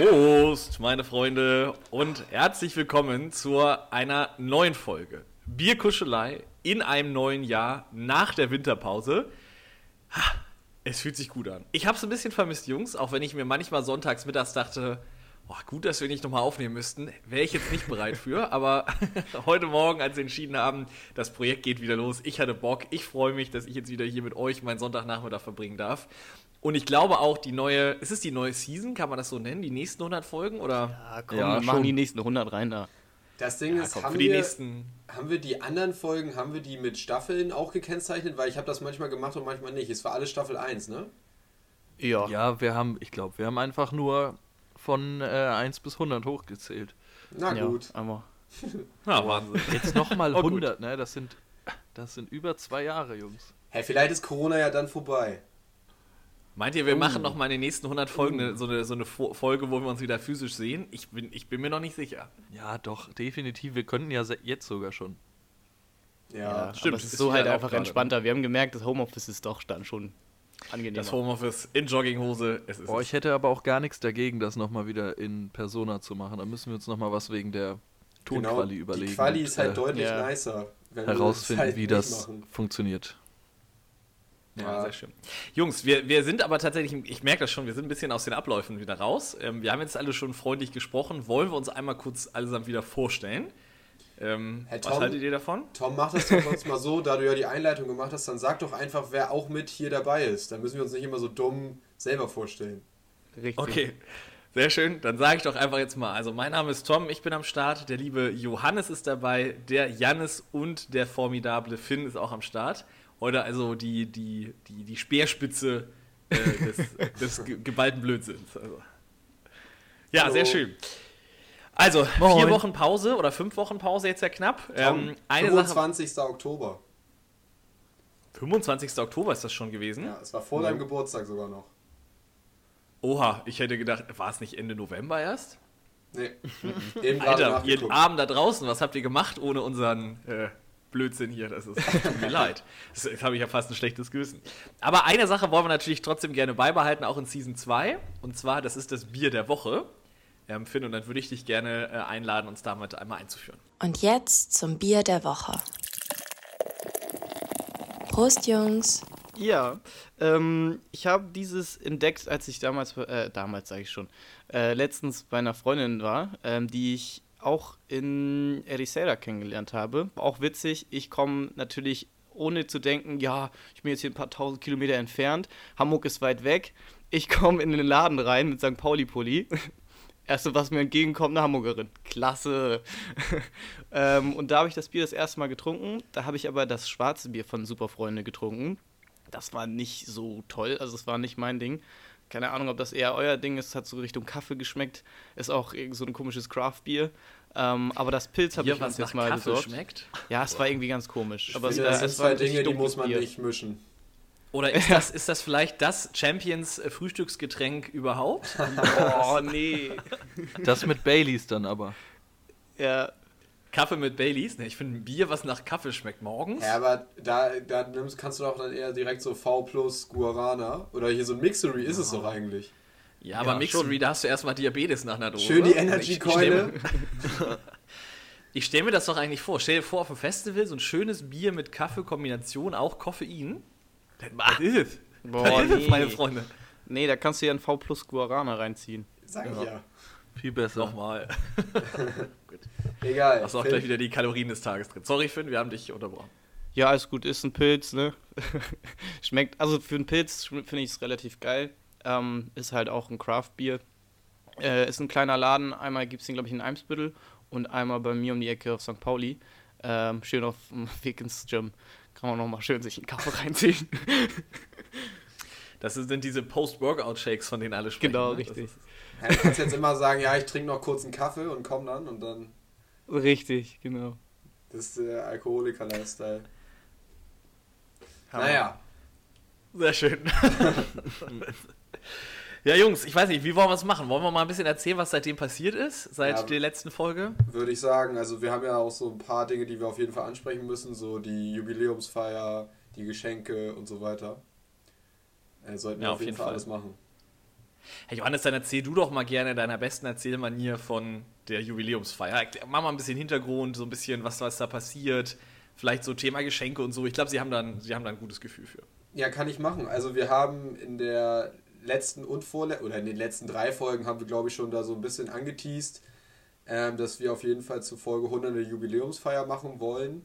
Prost, meine Freunde, und herzlich willkommen zu einer neuen Folge Bierkuschelei in einem neuen Jahr nach der Winterpause. Es fühlt sich gut an. Ich habe es ein bisschen vermisst, Jungs, auch wenn ich mir manchmal sonntags mittags dachte, oh, gut, dass wir nicht nochmal aufnehmen müssten, wäre ich jetzt nicht bereit für. Aber heute Morgen, als wir entschieden haben, das Projekt geht wieder los, ich hatte Bock, ich freue mich, dass ich jetzt wieder hier mit euch meinen Sonntagnachmittag verbringen darf. Und ich glaube auch, die neue, ist es die neue Season, kann man das so nennen, die nächsten 100 Folgen? Oder? Ja, komm, Ja, wir schon. machen die nächsten 100 rein da. Das Ding Ja, ist, komm, haben, für die wir, nächsten. haben wir die anderen Folgen, haben wir die mit Staffeln auch gekennzeichnet? Weil ich habe das manchmal gemacht und manchmal nicht. Es war alles Staffel 1, ne? Ja. Ja, wir haben, ich glaube, wir haben einfach nur von äh, 1 bis 100 hochgezählt. Na ja, gut. einmal. Ja, Wahnsinn. Jetzt nochmal Oh, gut. 100, ne? Das sind, das sind über zwei Jahre, Jungs. Hey, vielleicht ist Corona ja dann vorbei. Meint ihr, wir machen noch mal in den nächsten 100 Folgen eine, so, eine, so eine Fo- Folge, wo wir uns wieder physisch sehen? Ich bin, ich bin mir noch nicht sicher. Ja, doch, definitiv. Wir könnten ja jetzt sogar schon. Ja. Ja, stimmt, Aber es ist ist so halt einfach entspannter. Wir haben gemerkt, das Homeoffice ist doch dann schon angenehmer. Das Homeoffice in Jogginghose, es ist Boah, ich hätte aber auch gar nichts dagegen, das nochmal wieder in Persona zu machen. Da müssen wir uns nochmal was wegen der Tonquali überlegen. Genau, Die Quali und, ist halt äh, deutlich ja. nicer. Wenn wir herausfinden, halt wie das machen. funktioniert. Ja, Ja. sehr schön. Jungs, wir, wir sind aber tatsächlich, ich merke das schon, wir sind ein bisschen aus den Abläufen wieder raus. Ähm, wir haben jetzt alle schon freundlich gesprochen. Wollen wir uns einmal kurz allesamt wieder vorstellen? Ähm, Herr was Tom? haltet ihr davon? Tom, mach das doch sonst mal so, da du ja die Einleitung gemacht hast, dann sag doch einfach, wer auch mit hier dabei ist. Dann müssen wir uns nicht immer so dumm selber vorstellen. Richtig. Okay, sehr schön. Dann sage ich doch einfach jetzt mal. Also, mein Name ist Tom, ich bin am Start. Der liebe Johannes ist dabei, der Jannis und der formidable Finn ist auch am Start. Heute also die, die, die, die Speerspitze äh, des, des ge- geballten Blödsinns. Also. Ja, Hallo. sehr schön. Also, vier Moin. Wochen Pause oder fünf Wochen Pause jetzt ja knapp. Tom, Ähm, eine Sache. 25. Oktober. 25. Oktober ist das schon gewesen. Ja, es war vor deinem Geburtstag sogar noch. Oha, ich hätte gedacht, war es nicht Ende November erst? Nee. Eben gerade Alter, ihr. Abend da draußen, was habt ihr gemacht ohne unseren äh, Blödsinn hier? Das ist, tut mir leid. Das, jetzt habe ich ja fast ein schlechtes Gewissen. Aber eine Sache wollen wir natürlich trotzdem gerne beibehalten, auch in Season 2. Und zwar, das ist das Bier der Woche. Ähm, Finn, und dann würde ich dich gerne äh, einladen, uns damit einmal einzuführen. Und jetzt zum Bier der Woche. Prost, Jungs. Ja, ähm, ich habe dieses entdeckt, als ich damals, äh, damals sage ich schon, äh, letztens bei einer Freundin war, ähm, die ich auch in Ericeira kennengelernt habe. Auch witzig, ich komme natürlich ohne zu denken, ja, ich bin jetzt hier ein paar tausend Kilometer entfernt, Hamburg ist weit weg. Ich komme in den Laden rein mit St. Pauli-Pulli. Erste, was mir entgegenkommt, eine Hamburgerin. Klasse. ähm, und da habe ich das Bier das erste Mal getrunken. Da habe ich aber das schwarze Bier von Superfreunde getrunken. Das war nicht so toll, also es war nicht mein Ding. Keine Ahnung, ob das eher euer Ding ist, hat so Richtung Kaffee geschmeckt. Ist auch irgend so ein komisches Craft-Bier. Ähm, aber das Pilz habe ich uns jetzt nach mal Kaffee besorgt. schmeckt? Ja, es war irgendwie ganz komisch. Ich aber finde, es, war- das sind es war zwei richtig Dinge, die muss man Bier. nicht mischen. Oder ist das, ist das vielleicht das Champions-Frühstücksgetränk überhaupt? Oh, nee. Das mit Baileys dann aber. ja, Kaffee mit Baileys? Ne, ich finde ein Bier, was nach Kaffee schmeckt morgens. Ja, aber da, da nimmst, kannst du doch dann eher direkt so V plus Guarana oder hier so ein Mixery ist es doch eigentlich. Ja, aber Ja, Mixery, da hast du erstmal Diabetes nach einer Dose. Schön die Energy-Keule. Ich stelle mir das doch eigentlich vor. Stell dir vor, auf dem Festival so ein schönes Bier mit Kaffee-Kombination, auch Koffein. Das ist es. Boah, das ist es, nee. meine Freunde. nee, da kannst du ja ein V plus Guarana reinziehen. Sag ich ja. Viel besser. Nochmal. Egal. Hast du auch gleich wieder die Kalorien des Tages drin. Sorry, Finn, wir haben dich unterbrochen. Ja, alles gut, ist ein Pilz, ne? Schmeckt, also für einen Pilz finde ich es relativ geil. Ähm, ist halt auch ein Craft-Bier. Äh, ist ein kleiner Laden. Einmal gibt es den, glaube ich, in Eimsbüttel und einmal bei mir um die Ecke auf St. Pauli. Ähm, schön auf dem Weg ins Gym. Kann man nochmal schön sich einen Kaffee reinziehen. Das sind diese Post-Workout-Shakes, von denen alle sprechen. Genau, ne? Richtig. ist- Ja, du kannst jetzt immer sagen, ja, ich trinke noch kurz einen Kaffee und komm dann und dann. Richtig, genau. Das ist der Alkoholiker-Lifestyle. Naja, Sehr schön. ja, Jungs, ich weiß nicht, wie wollen wir es machen? Wollen wir mal ein bisschen erzählen, was seitdem passiert ist, seit Ja. der letzten Folge? würde ich sagen, also wir haben ja auch so ein paar Dinge, die wir auf jeden Fall ansprechen müssen, so die Jubiläumsfeier, die Geschenke und so weiter. Äh, sollten wir Ja, auf auf jeden Fall Fall. alles machen. Hey Johannes, dann erzähl du doch mal gerne deiner besten Erzählmanier von der Jubiläumsfeier. Mach mal ein bisschen Hintergrund, so ein bisschen, was, was da passiert. Vielleicht so Thema Geschenke und so. Ich glaube, sie haben dann, sie haben da ein gutes Gefühl für. Ja, kann ich machen. Also wir haben in der letzten und vorle oder in den letzten drei Folgen haben wir, glaube ich, schon da so ein bisschen angeteased, ähm, dass wir auf jeden Fall zu Folge 100 eine Jubiläumsfeier machen wollen.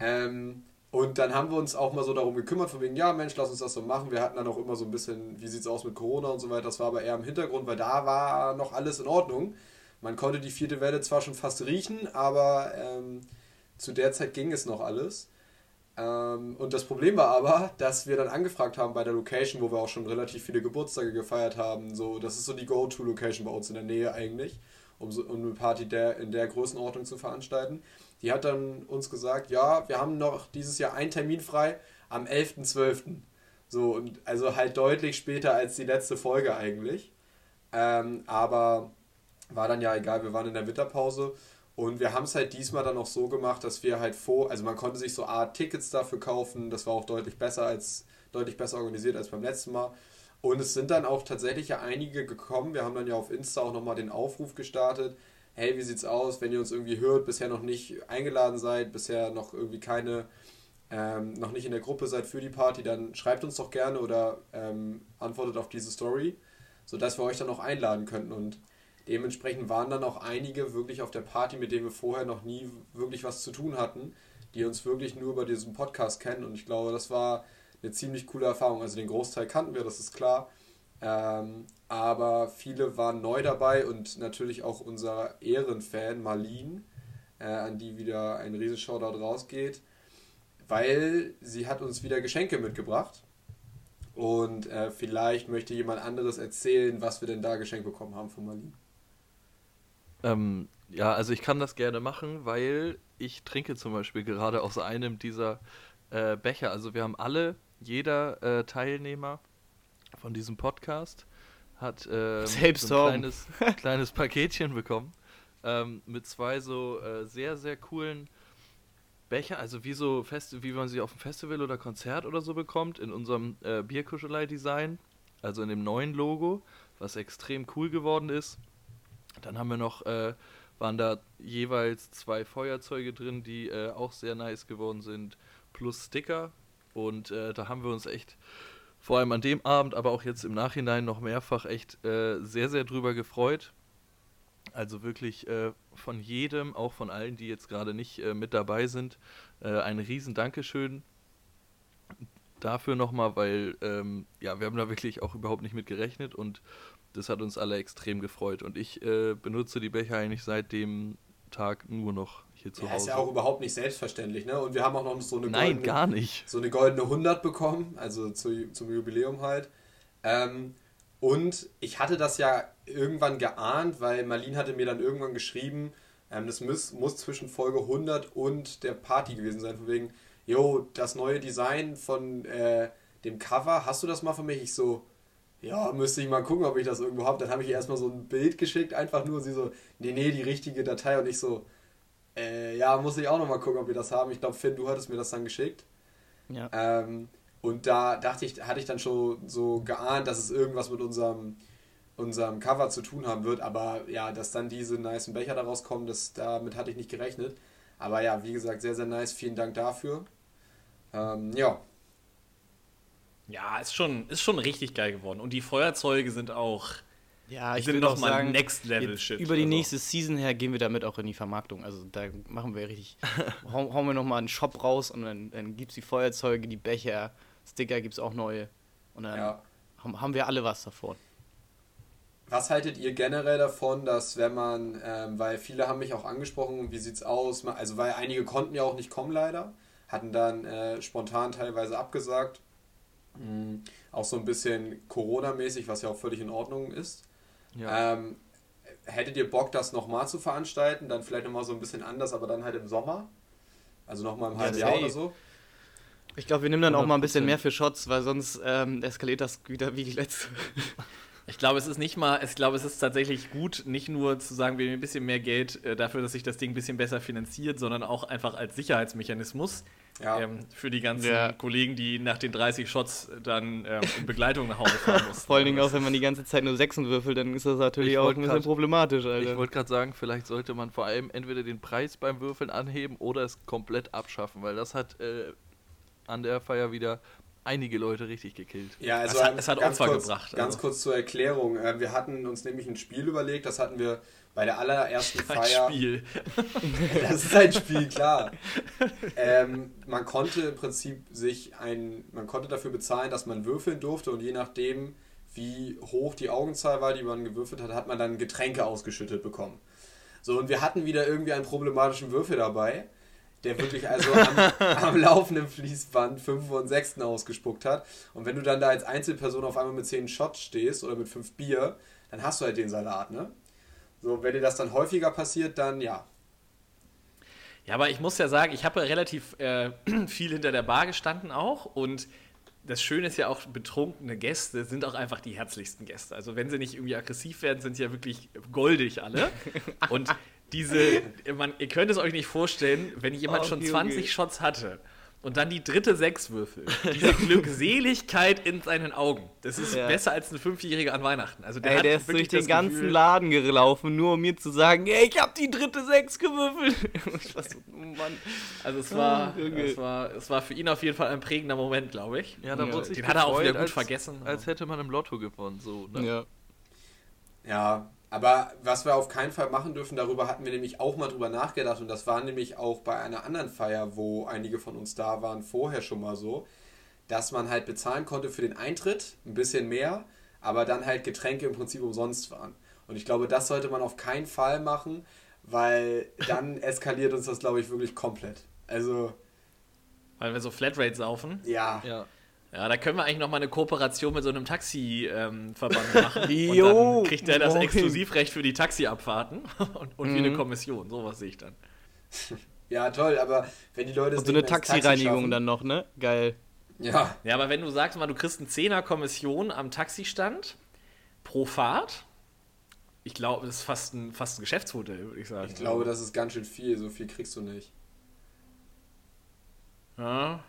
Ähm, und dann haben wir uns auch mal so darum gekümmert, von wegen, ja Mensch, lass uns das so machen. Wir hatten dann auch immer so ein bisschen, wie sieht's aus mit Corona und so weiter. Das war aber eher im Hintergrund, weil da war noch alles in Ordnung. Man konnte die vierte Welle zwar schon fast riechen, aber ähm, zu der Zeit ging es noch alles. Ähm, und das Problem war aber, dass wir dann angefragt haben bei der Location, wo wir auch schon relativ viele Geburtstage gefeiert haben. So, das ist so die Go-To-Location bei uns in der Nähe eigentlich, um, so, um eine Party der, in der Größenordnung zu veranstalten. Die hat dann uns gesagt, ja, wir haben noch dieses Jahr einen Termin frei am 11.12. So, und also halt deutlich später als die letzte Folge eigentlich. Ähm, aber war dann ja egal, wir waren in der Winterpause und wir haben es halt diesmal dann auch so gemacht, dass wir halt vor, also man konnte sich so Art Tickets dafür kaufen, das war auch deutlich besser als, deutlich besser organisiert als beim letzten Mal. Und es sind dann auch tatsächlich ja einige gekommen. Wir haben dann ja auf Insta auch nochmal den Aufruf gestartet. Hey, wie sieht's aus, wenn ihr uns irgendwie hört, bisher noch nicht eingeladen seid, bisher noch irgendwie keine, ähm, noch nicht in der Gruppe seid für die Party, dann schreibt uns doch gerne oder ähm, antwortet auf diese Story, sodass wir euch dann auch einladen könnten. Und dementsprechend waren dann auch einige wirklich auf der Party, mit denen wir vorher noch nie wirklich was zu tun hatten, die uns wirklich nur über diesen Podcast kennen. Und ich glaube, das war eine ziemlich coole Erfahrung. Also den Großteil kannten wir, das ist klar. Ähm, aber viele waren neu dabei und natürlich auch unser Ehrenfan Marlene, äh, an die wieder ein riesen Shoutout rausgeht, weil sie hat uns wieder Geschenke mitgebracht. Und äh, vielleicht möchte jemand anderes erzählen, was wir denn da geschenkt bekommen haben von Marlene. Ähm, ja, also ich kann das gerne machen, weil ich trinke zum Beispiel gerade aus einem dieser äh, Becher. Also wir haben alle, jeder äh, Teilnehmer von diesem Podcast hat ähm, Selbst so ein kleines, kleines Paketchen bekommen ähm, mit zwei so äh, sehr, sehr coolen Becher, also wie so Fest wie man sie auf dem Festival oder Konzert oder so bekommt, in unserem äh, Bierkuschelei-Design, also in dem neuen Logo, was extrem cool geworden ist. Dann haben wir noch, äh, waren da jeweils zwei Feuerzeuge drin, die äh, auch sehr nice geworden sind, plus Sticker. Und äh, da haben wir uns echt, vor allem an dem Abend, aber auch jetzt im Nachhinein noch mehrfach echt äh, sehr, sehr drüber gefreut. Also wirklich äh, von jedem, auch von allen, die jetzt gerade nicht äh, mit dabei sind, ein riesen Dankeschön dafür nochmal, weil ähm, ja, wir haben da wirklich auch überhaupt nicht mit gerechnet und das hat uns alle extrem gefreut. Und ich äh, benutze die Becher eigentlich seit dem Tag nur noch hier zu Ja, ist Hause. ja auch überhaupt nicht selbstverständlich, ne? Und wir haben auch noch so eine Nein, goldene, gar nicht. so eine goldene 100 bekommen, also zu, zum Jubiläum halt. Ähm, und ich hatte das ja irgendwann geahnt, weil Marlene hatte mir dann irgendwann geschrieben, ähm, das muss, muss zwischen Folge 100 und der Party gewesen sein, von wegen, jo, das neue Design von äh, dem Cover, hast du das mal für mich? Ich so, ja, müsste ich mal gucken, ob ich das irgendwo habe. Dann habe ich ihr erstmal so ein Bild geschickt, einfach nur sie so, nee, nee, die richtige Datei und ich so, äh, ja, muss ich auch nochmal gucken, ob wir das haben. Ich glaube, Finn, du hattest mir das dann geschickt. Ja. Ähm, und da dachte ich, hatte ich dann schon so geahnt, dass es irgendwas mit unserem, unserem Cover zu tun haben wird. Aber ja, dass dann diese nicen Becher daraus kommen, das, damit hatte ich nicht gerechnet. Aber ja, wie gesagt, sehr, sehr nice. Vielen Dank dafür. Ähm, ja, Ja, ist schon, ist schon richtig geil geworden. Und die Feuerzeuge sind auch. Ja, ich sind will noch mal sagen, Next Level Shit. über die Also- nächste Season her gehen wir damit auch in die Vermarktung. Also da machen wir richtig, hauen, wir nochmal einen Shop raus und dann, dann gibt es die Feuerzeuge, die Becher, Sticker gibt es auch neue. Und dann ja. haben, haben wir alle was davon. Was haltet ihr generell davon, dass wenn man, ähm, weil viele haben mich auch angesprochen, wie sieht's aus? Also weil einige konnten ja auch nicht kommen leider, hatten dann äh, spontan teilweise abgesagt. Mhm. Auch so ein bisschen Corona-mäßig, was ja auch völlig in Ordnung ist. Ja. Ähm, hättet ihr Bock, das nochmal zu veranstalten? Dann vielleicht nochmal so ein bisschen anders, aber dann halt im Sommer? Also nochmal im halben Jahr safe. oder so? Ich glaube, wir nehmen dann auch mal ein bisschen 100%. mehr für Shots, weil sonst ähm, eskaliert das wieder wie die letzte. Ich glaube, es ist nicht mal, ich glaube, es ist tatsächlich gut, nicht nur zu sagen, wir nehmen ein bisschen mehr Geld äh, dafür, dass sich das Ding ein bisschen besser finanziert, sondern auch einfach als Sicherheitsmechanismus Ja. ähm, für die ganzen Ja. Kollegen, die nach den 30 Shots dann ähm, in Begleitung nach Hause fahren mussten. Vor allen Dingen auch, wenn man die ganze Zeit nur Sechsen würfelt, dann ist das natürlich Ich auch ein bisschen grad- problematisch, Alter. Ich wollte gerade sagen, vielleicht sollte man vor allem entweder den Preis beim Würfeln anheben oder es komplett abschaffen, weil das hat äh, an der Feier wieder einige Leute richtig gekillt. Ja, also Es hat- es hat ganz Opfer kurz, gebracht, Ganz also. kurz zur Erklärung. Äh, Wir hatten uns nämlich ein Spiel überlegt, das hatten wir bei der allerersten Ein Feier. Spiel. Das ist ein Spiel, klar. ähm, man konnte im Prinzip sich ein, man konnte dafür bezahlen, dass man würfeln durfte und je nachdem, wie hoch die Augenzahl war, die man gewürfelt hat, hat man dann Getränke ausgeschüttet bekommen. So, und wir hatten wieder irgendwie einen problematischen Würfel dabei, der wirklich also am, am laufenden Fließband 5 und 6 ausgespuckt hat. Und wenn du dann da als Einzelperson auf einmal mit 10 Shots stehst oder mit 5 Bier, dann hast du halt den Salat, ne? So, wenn dir das dann häufiger passiert, dann ja, Ja, aber ich muss ja sagen, ich habe ja relativ äh, viel hinter der Bar gestanden auch und das Schöne ist ja auch, betrunkene Gäste sind auch einfach die herzlichsten Gäste. Also wenn sie nicht irgendwie aggressiv werden, sind sie ja wirklich goldig alle. Und diese, man, ihr könnt es euch nicht vorstellen, wenn jemand Oh, schon Junge. 20 Shots hatte und dann die dritte Sechs würfelt. Diese Glückseligkeit in seinen Augen. Das ist Ja. besser als ein Fünfjähriger an Weihnachten. Also der Ey, hat der ist wirklich durch den ganzen Gefühl- Laden gelaufen, nur um mir zu sagen, ey, ich hab die dritte Sechs gewürfelt. Ich war so, oh Mann. Also es war, Junge. es war, es war für ihn auf jeden Fall ein prägender Moment, glaube ich. Ja, da Ja, den hat er auch wieder gut als, vergessen. Als hätte man im Lotto gewonnen, so. Ne? Ja. Ja, aber was wir auf keinen Fall machen dürfen, darüber hatten wir nämlich auch mal drüber nachgedacht und das war nämlich auch bei einer anderen Feier, wo einige von uns da waren, vorher schon mal so, dass man halt bezahlen konnte für den Eintritt, ein bisschen mehr, aber dann halt Getränke im Prinzip umsonst waren. Und ich glaube, das sollte man auf keinen Fall machen, weil dann eskaliert uns das, glaube ich, wirklich komplett. Also, Weil wir so Flatrate saufen. ja. Ja. Ja, da können wir eigentlich noch mal eine Kooperation mit so einem Taxi-Verband machen. Jo, und dann kriegt er das. Exklusivrecht für die Taxiabfahrten und, und Mhm. eine Kommission. Sowas sehe ich dann. Ja, toll, aber wenn die Leute Und so eine Taxi Taxireinigung schaffen- dann noch, ne? Geil. Ja, Ja, aber wenn du sagst mal, du kriegst eine Zehner-Kommission am Taxistand pro Fahrt, ich glaube, das ist fast ein, fast ein Geschäftsmodell, würde ich sagen. ich glaube, das ist ganz schön viel, so viel kriegst du nicht. Ja.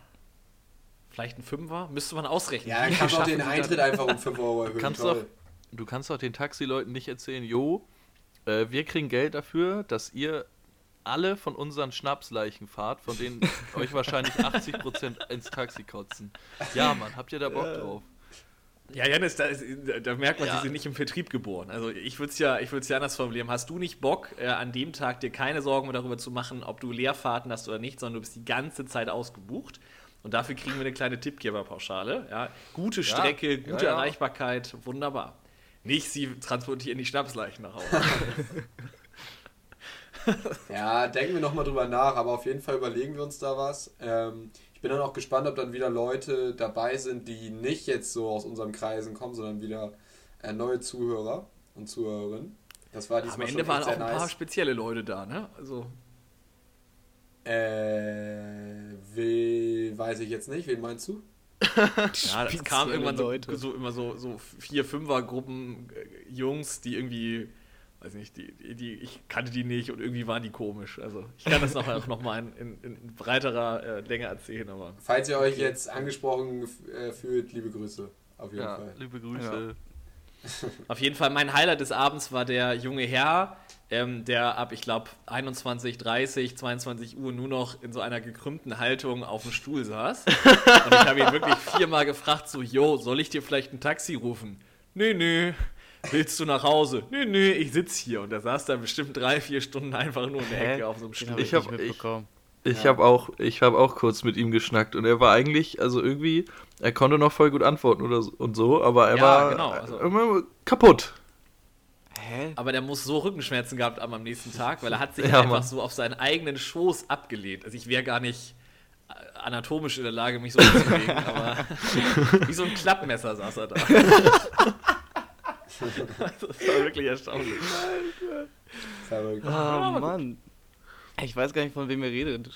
Vielleicht ein Fünfer? Müsste man ausrechnen. Ja, dann Wie kannst du auch schaffen den die dann- Eintritt einfach um 5 Euro erhöhen. Kannst toll. Du kannst doch den Taxileuten nicht erzählen, jo, äh, wir kriegen Geld dafür, dass ihr alle von unseren Schnapsleichen fahrt, von denen euch wahrscheinlich 80% ins Taxi kotzen. Ja, Mann, habt ihr da Bock drauf? Ja, Janis, da, ist, da merkt man, Ja. die sind nicht im Vertrieb geboren. Also ich würde es ja, ich ja anders formulieren. Hast du nicht Bock, äh, an dem Tag dir keine Sorgen mehr darüber zu machen, ob du Leerfahrten hast oder nicht, sondern du bist die ganze Zeit ausgebucht. Und dafür kriegen wir eine kleine Tippgeberpauschale. Ja, gute Strecke, ja, gute ja. Erreichbarkeit, wunderbar. Nicht, sie transportieren die Schnapsleichen nach Hause. Ja, denken wir nochmal drüber nach, aber auf jeden Fall überlegen wir uns da was. Ähm, ich bin dann auch gespannt, ob dann wieder Leute dabei sind, die nicht jetzt so aus unseren Kreisen kommen, sondern wieder äh, neue Zuhörer und Zuhörerinnen. Das war Am diesmal Ende schon waren auch ein paar nice. spezielle Leute da, ne? Also, Äh, we, weiß ich jetzt nicht. Wen meinst du? ja, es kam irgendwann so, Leute. so immer so, so vier, fünfer Gruppen äh, Jungs, die irgendwie, weiß nicht, die, die, die, ich kannte die nicht und irgendwie waren die komisch. Also ich kann das noch, auch noch mal in, in, in breiterer äh, Länge erzählen, aber Falls ihr euch jetzt angesprochen äh, fühlt, liebe Grüße. Auf jeden Ja, Fall. liebe Grüße. auf jeden Fall mein Highlight des Abends war der junge Herr, ähm, der ab, ich glaube, 21, 30, 22 Uhr nur noch in so einer gekrümmten Haltung auf dem Stuhl saß. und ich habe ihn wirklich viermal gefragt, so, yo, soll ich dir vielleicht ein Taxi rufen? Nö, nö. Willst du nach Hause? Nö, nö, ich sitz hier. Und er saß da bestimmt drei, vier Stunden einfach nur in der Hä? Ecke auf so einem Stuhl. ich, Ich hab- nicht mitbekommen. Ich Ja. habe auch, ich habe auch kurz mit ihm geschnackt und er war eigentlich, also irgendwie, er konnte noch voll gut antworten oder so, und so, aber er Ja, war genau, also- immer kaputt. Hä? aber der muss so Rückenschmerzen gehabt haben am nächsten Tag, weil er hat sich Ja, einfach Mann. so auf seinen eigenen Schoß abgelehnt. Also ich wäre gar nicht äh, anatomisch in der Lage, mich so hinzulegen, aber wie so ein Klappmesser saß er da. das war wirklich erstaunlich. Verrückt. Ah, Mann. Ich weiß gar nicht, von wem ihr redet.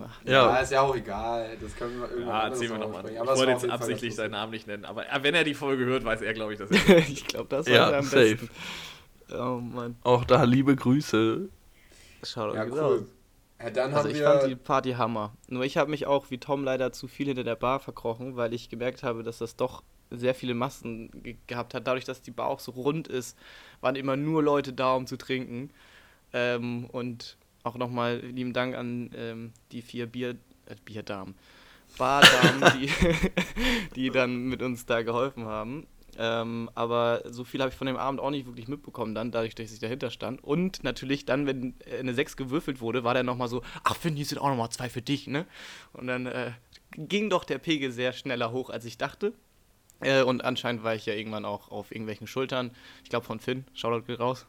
Ach, Ja. Ja, ist ja auch egal. Das können wir irgendwann Ah, anderes erzähl mir mal nochmal. Ich wollte jetzt absichtlich seinen. Namen nicht nennen, aber wenn er die Folge hört, weiß er, glaube ich, dass er. ich glaube, das war Ja, am safe. besten. Oh Mann. auch da liebe Grüße. Schaut Ja, euch cool. Ja, dann Also haben ich wir. fand die Party Hammer. Nur ich habe mich auch wie Tom leider zu viel hinter der Bar verkrochen, weil ich gemerkt habe, dass das doch sehr viele Massen ge gehabt hat. Dadurch, dass die Bar auch so rund ist, waren immer nur Leute da, um zu trinken. Ähm, und auch nochmal lieben Dank an ähm, die vier Bier, äh, Bierdamen, Bardamen, die, die dann mit uns da geholfen haben. Ähm, aber so viel habe ich von dem Abend auch nicht wirklich mitbekommen dann, dadurch, dass ich dahinter stand. Und natürlich dann, wenn äh, eine 6 gewürfelt wurde, war der nochmal so, ach Finn, hier sind auch nochmal zwei für dich, ne? Und dann äh, ging doch der Pegel sehr schneller hoch, als ich dachte. Äh, und anscheinend war ich ja irgendwann auch auf irgendwelchen Schultern. Ich glaube von Finn, Shoutout geht raus.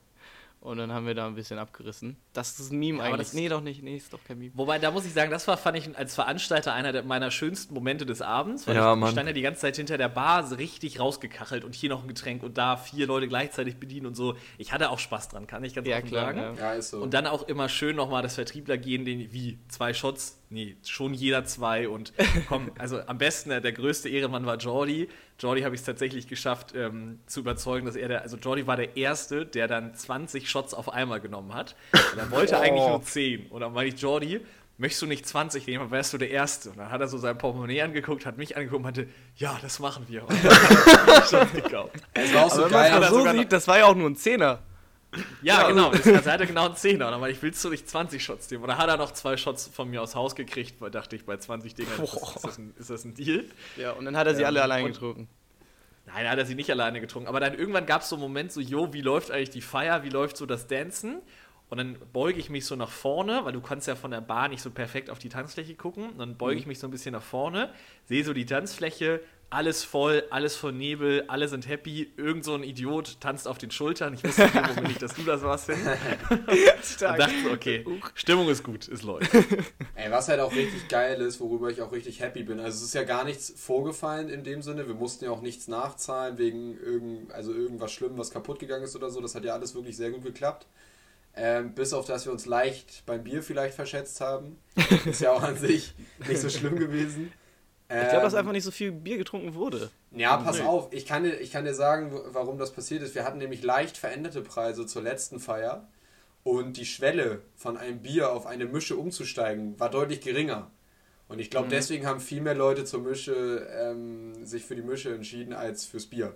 Und dann haben wir da ein bisschen abgerissen. Das ist ein Meme aber eigentlich. das- nee, doch nicht. Nee, ist doch kein Meme. Wobei, da muss ich sagen, das war, fand ich als Veranstalter einer der, meiner schönsten Momente des Abends. Weil Ja, ich Mann. stand ja die ganze Zeit hinter der Bar so richtig rausgekachelt und hier noch ein Getränk und da vier Leute gleichzeitig bedienen und so. Ich hatte auch Spaß dran, kann ich ganz Ja, offen klar. sagen. Ja. Ja, ist so. Und dann auch immer schön nochmal das Vertriebler gehen, den wie zwei Shots, nee, schon jeder zwei und komm, also am besten, äh, der größte Ehrenmann war Jordi. Jordi habe ich es tatsächlich geschafft ähm, zu überzeugen, dass er der, also Jordi war der Erste, der dann 20 Shots auf einmal genommen hat. Und er wollte eigentlich nur 10. Und dann meinte ich, Jordi, möchtest du nicht 20 nehmen, dann wärst du der Erste. Und dann hat er so sein Portemonnaie angeguckt, hat mich angeguckt und meinte, ja, das machen wir. Und dann hat er gekauft. es war auch so Aber geil. er so sieht, das war ja auch nur ein Zehner. Ja, genau. Das also er hatte genau einen Zehner. Meinte ich, willst du nicht 20 Shots nehmen? Und dann hat er noch zwei Shots von mir aus Haus gekriegt, weil dachte ich, bei 20 Dingern ist das, ist, das ein, ist das ein Deal. Ja, und dann hat er sie Ähm, alle allein getrunken. Nein, da hat er sie nicht alleine getrunken. Aber dann irgendwann gab es so einen Moment, so, jo, wie läuft eigentlich die Feier, wie läuft so das Dancen? Und dann beuge ich mich so nach vorne, weil du kannst ja von der Bar nicht so perfekt auf die Tanzfläche gucken. Und dann beuge ich mich so ein bisschen nach vorne, sehe so die Tanzfläche, alles voll, alles voll Nebel, alle sind happy. Irgend so ein Idiot tanzt auf den Schultern. Ich wusste Moment nicht, dass du das warst. Und dachte okay, Stimmung ist gut, es läuft. Ey, was halt auch richtig geil ist, worüber ich auch richtig happy bin. Also es ist ja gar nichts vorgefallen in dem Sinne. Wir mussten ja auch nichts nachzahlen wegen irgend, also irgendwas Schlimm, was kaputt gegangen ist oder so. Das hat ja alles wirklich sehr gut geklappt. Ähm, bis auf dass wir uns leicht beim Bier vielleicht verschätzt haben. Ist ja auch an sich nicht so schlimm gewesen. Ich glaube, dass Ähm, einfach nicht so viel Bier getrunken wurde. Ja, pass Nee. auf, ich kann, dir, ich kann dir sagen, warum das passiert ist. Wir hatten nämlich leicht veränderte Preise zur letzten Feier und die Schwelle von einem Bier auf eine Mische umzusteigen war deutlich geringer. Und ich glaube, deswegen haben viel mehr Leute zur Mische ähm, sich für die Mische entschieden als fürs Bier.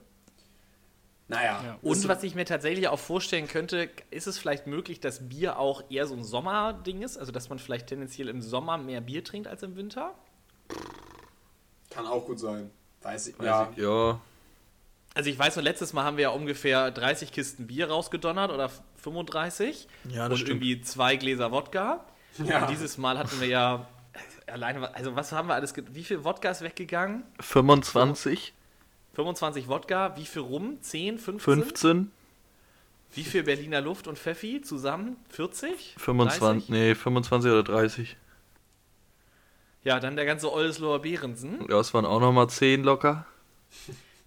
Naja. Ja. Und was ich mir tatsächlich auch vorstellen könnte, ist es vielleicht möglich, dass Bier auch eher so ein Sommerding ist? Also, dass man vielleicht tendenziell im Sommer mehr Bier trinkt als im Winter? Kann auch gut sein. Weiß ich. Weiß Ja. ich- ja. Also, ich weiß nur, letztes Mal haben wir ja ungefähr 30 Kisten Bier rausgedonnert oder 35. Ja, das und stimmt. irgendwie zwei Gläser Wodka. Ja. Und dieses Mal hatten wir ja äh, alleine, also was haben wir alles, wie viel Wodka ist weggegangen? 25, 25 Wodka, wie viel Rum? 10, 15? 15, Wie viel Berliner Luft und Pfeffi zusammen? 40? 25, 30? nee, 25 oder 30. Ja, dann der ganze Oldesloher Behrensen. Ja, es waren auch nochmal 10 locker.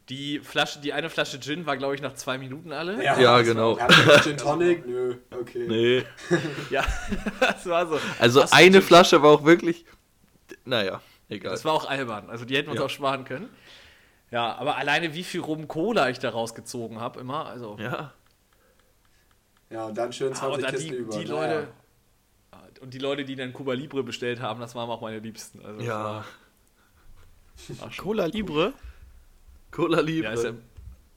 Die Flasche, die eine Flasche Gin war, glaube ich, nach zwei Minuten alle. Ja, das genau. Gin Tonic? Nö, okay. Nee. Ja, das war so. Also Hast eine Flasche war auch wirklich. Naja, egal. Das war auch albern. Also die hätten wir uns Ja. auch sparen können. Ja, aber alleine wie viel Rum Cola ich da rausgezogen habe, immer. Also, Ja. Ja, und dann schön Ah, 20 und dann Kisten die, über. die. Leute. Und die Leute, die dann Cuba Libre bestellt haben, das waren auch meine Liebsten. Also das Ja. war- war schon- Cola Libre? Cola Libre. Ja, ist ja,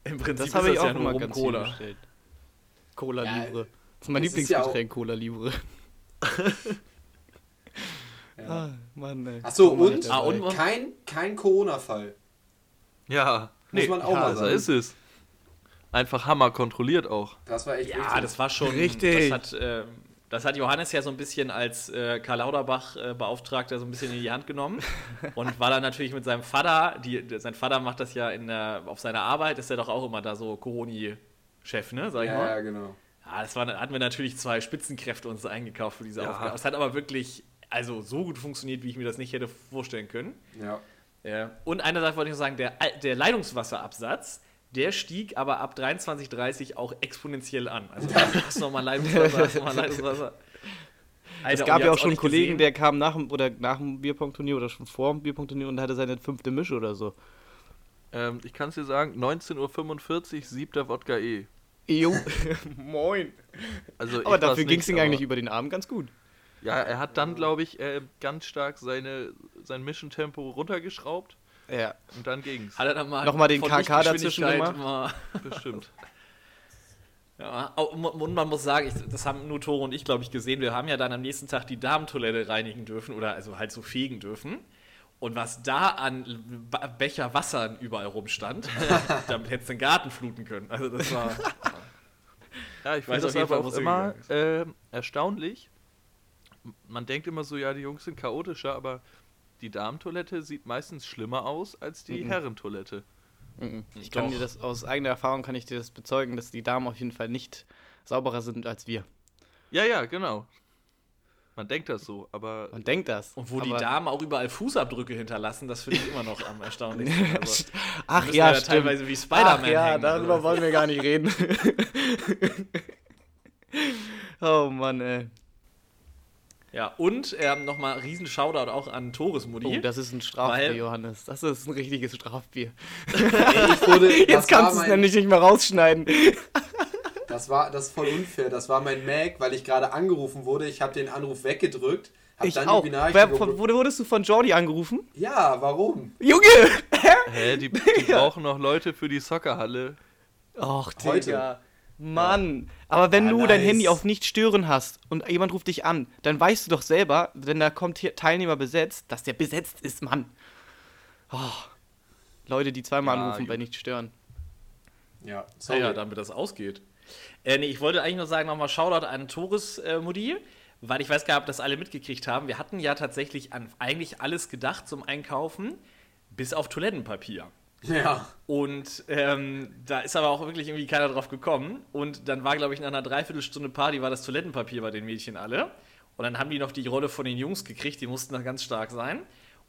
Im Prinzip Das ist habe ich das auch ja nur immer ganz Cola. viel bestellt. Cola Ja, Libre. Das ist mein das Lieblingsgetränk, Cola Libre. Ja. Ah, Mann, ey. Achso, und, Ah, und- kein, kein Corona-Fall. Ja. Muss man auch ja, mal so sagen. ist es. Einfach Hammer kontrolliert auch. Das war echt Ja, richtig. das war schon. Richtig. Das hat, ähm, das hat Johannes ja so ein bisschen als äh, Karl Lauterbach äh, so ein bisschen in die Hand genommen und war dann natürlich mit seinem Vater, die, sein Vater macht das ja in der, auf seiner Arbeit, ist er doch auch immer da so Coroni Chef, ne, sag ich Ja, mal. ja, genau. Ja, das war, hatten wir natürlich zwei Spitzenkräfte uns eingekauft für diese Ja. Aufgabe. Es hat aber wirklich, also so gut funktioniert, wie ich mir das nicht hätte vorstellen können. Ja. Ja. Und eine Sache wollte ich noch sagen, der, der Leitungswasserabsatz, der stieg aber ab 23,30 auch exponentiell an. Also hast du nochmal Leitungswasser, nochmal Leitungswasser. Es Alter, gab und ihr ja auch schon einen Kollegen, gesehen. der kam nach dem, oder nach dem Bierpong-Turnier oder schon vor dem Bierpong-Turnier und hatte seine fünfte Mische oder so. Ähm, ich kann es dir sagen, 19.45 Uhr, siebter Wodka E. Jo, moin. Also Aber dafür ging es ihm eigentlich über den Abend ganz gut. Ja, er hat dann, glaube ich, äh, ganz stark seine, sein Mission-Tempo runtergeschraubt Ja. und dann ging's. Hat er dann mal Nochmal den KK dazwischen gemacht? Bestimmt. ja, und man muss sagen, ich, das haben nur Tore und ich, glaube ich, gesehen. Wir haben ja dann am nächsten Tag die Damentoilette reinigen dürfen oder also halt so fegen dürfen. Und was da an Becher Wasser überall rumstand, damit hättest du den Garten fluten können. Also das war. Ja, ich Weiß finde auf das jeden aber Fall, auch wo es immer äh, erstaunlich. Man denkt immer so, ja, die Jungs sind chaotischer, aber die Damentoilette sieht meistens schlimmer aus als die Mhm. Herrentoilette. Mhm. Ich kann Doch. dir das aus eigener Erfahrung kann ich dir das bezeugen, dass die Damen auf jeden Fall nicht sauberer sind als wir. Ja, ja, genau. Man denkt das so, aber Man denkt das. Und wo die Damen auch überall Fußabdrücke hinterlassen, das finde ich immer noch am erstaunlichsten. Also, Ach ja, ja teilweise wie Spider-Man ja, hängen, darüber also. wollen wir gar nicht reden. oh Mann, ey. Ja, und ähm, nochmal riesen Shoutout auch an Tores Mutti. Oh, das ist ein Strafbier, Johannes. Das ist ein richtiges Strafbier. Wurde, Jetzt kannst du es nämlich nicht mehr rausschneiden. Das war das ist voll unfair. Das war mein Mac, weil ich gerade angerufen wurde. Ich habe den Anruf weggedrückt. Hab Ich dann auch. die Wer, von, wurdest du von Jordi angerufen? ja, warum? Junge! hä, die, die brauchen noch Leute für die Soccerhalle. Och, Heute. Mann. Aber wenn Ah, du dein nice. Handy auf nicht stören hast und jemand ruft dich an, dann weißt du doch selber, wenn da kommt hier Teilnehmer besetzt, dass der besetzt ist, Mann. Oh. Leute, die zweimal Ja, anrufen bei gut. nicht stören. Ja, sorry. ja, damit das ausgeht. Äh, nee, ich wollte eigentlich nur sagen, nochmal Shoutout an Tores äh, Mutti, weil ich weiß gar nicht, ob das alle mitgekriegt haben. Wir hatten ja tatsächlich an eigentlich alles gedacht zum Einkaufen, bis auf Toilettenpapier. Ja. Und ähm, da ist aber auch wirklich irgendwie keiner drauf gekommen. Und dann war, glaube ich, nach einer Dreiviertelstunde Party war das Toilettenpapier bei den Mädchen alle. Und dann haben die noch die Rolle von den Jungs gekriegt, die mussten da ganz stark sein.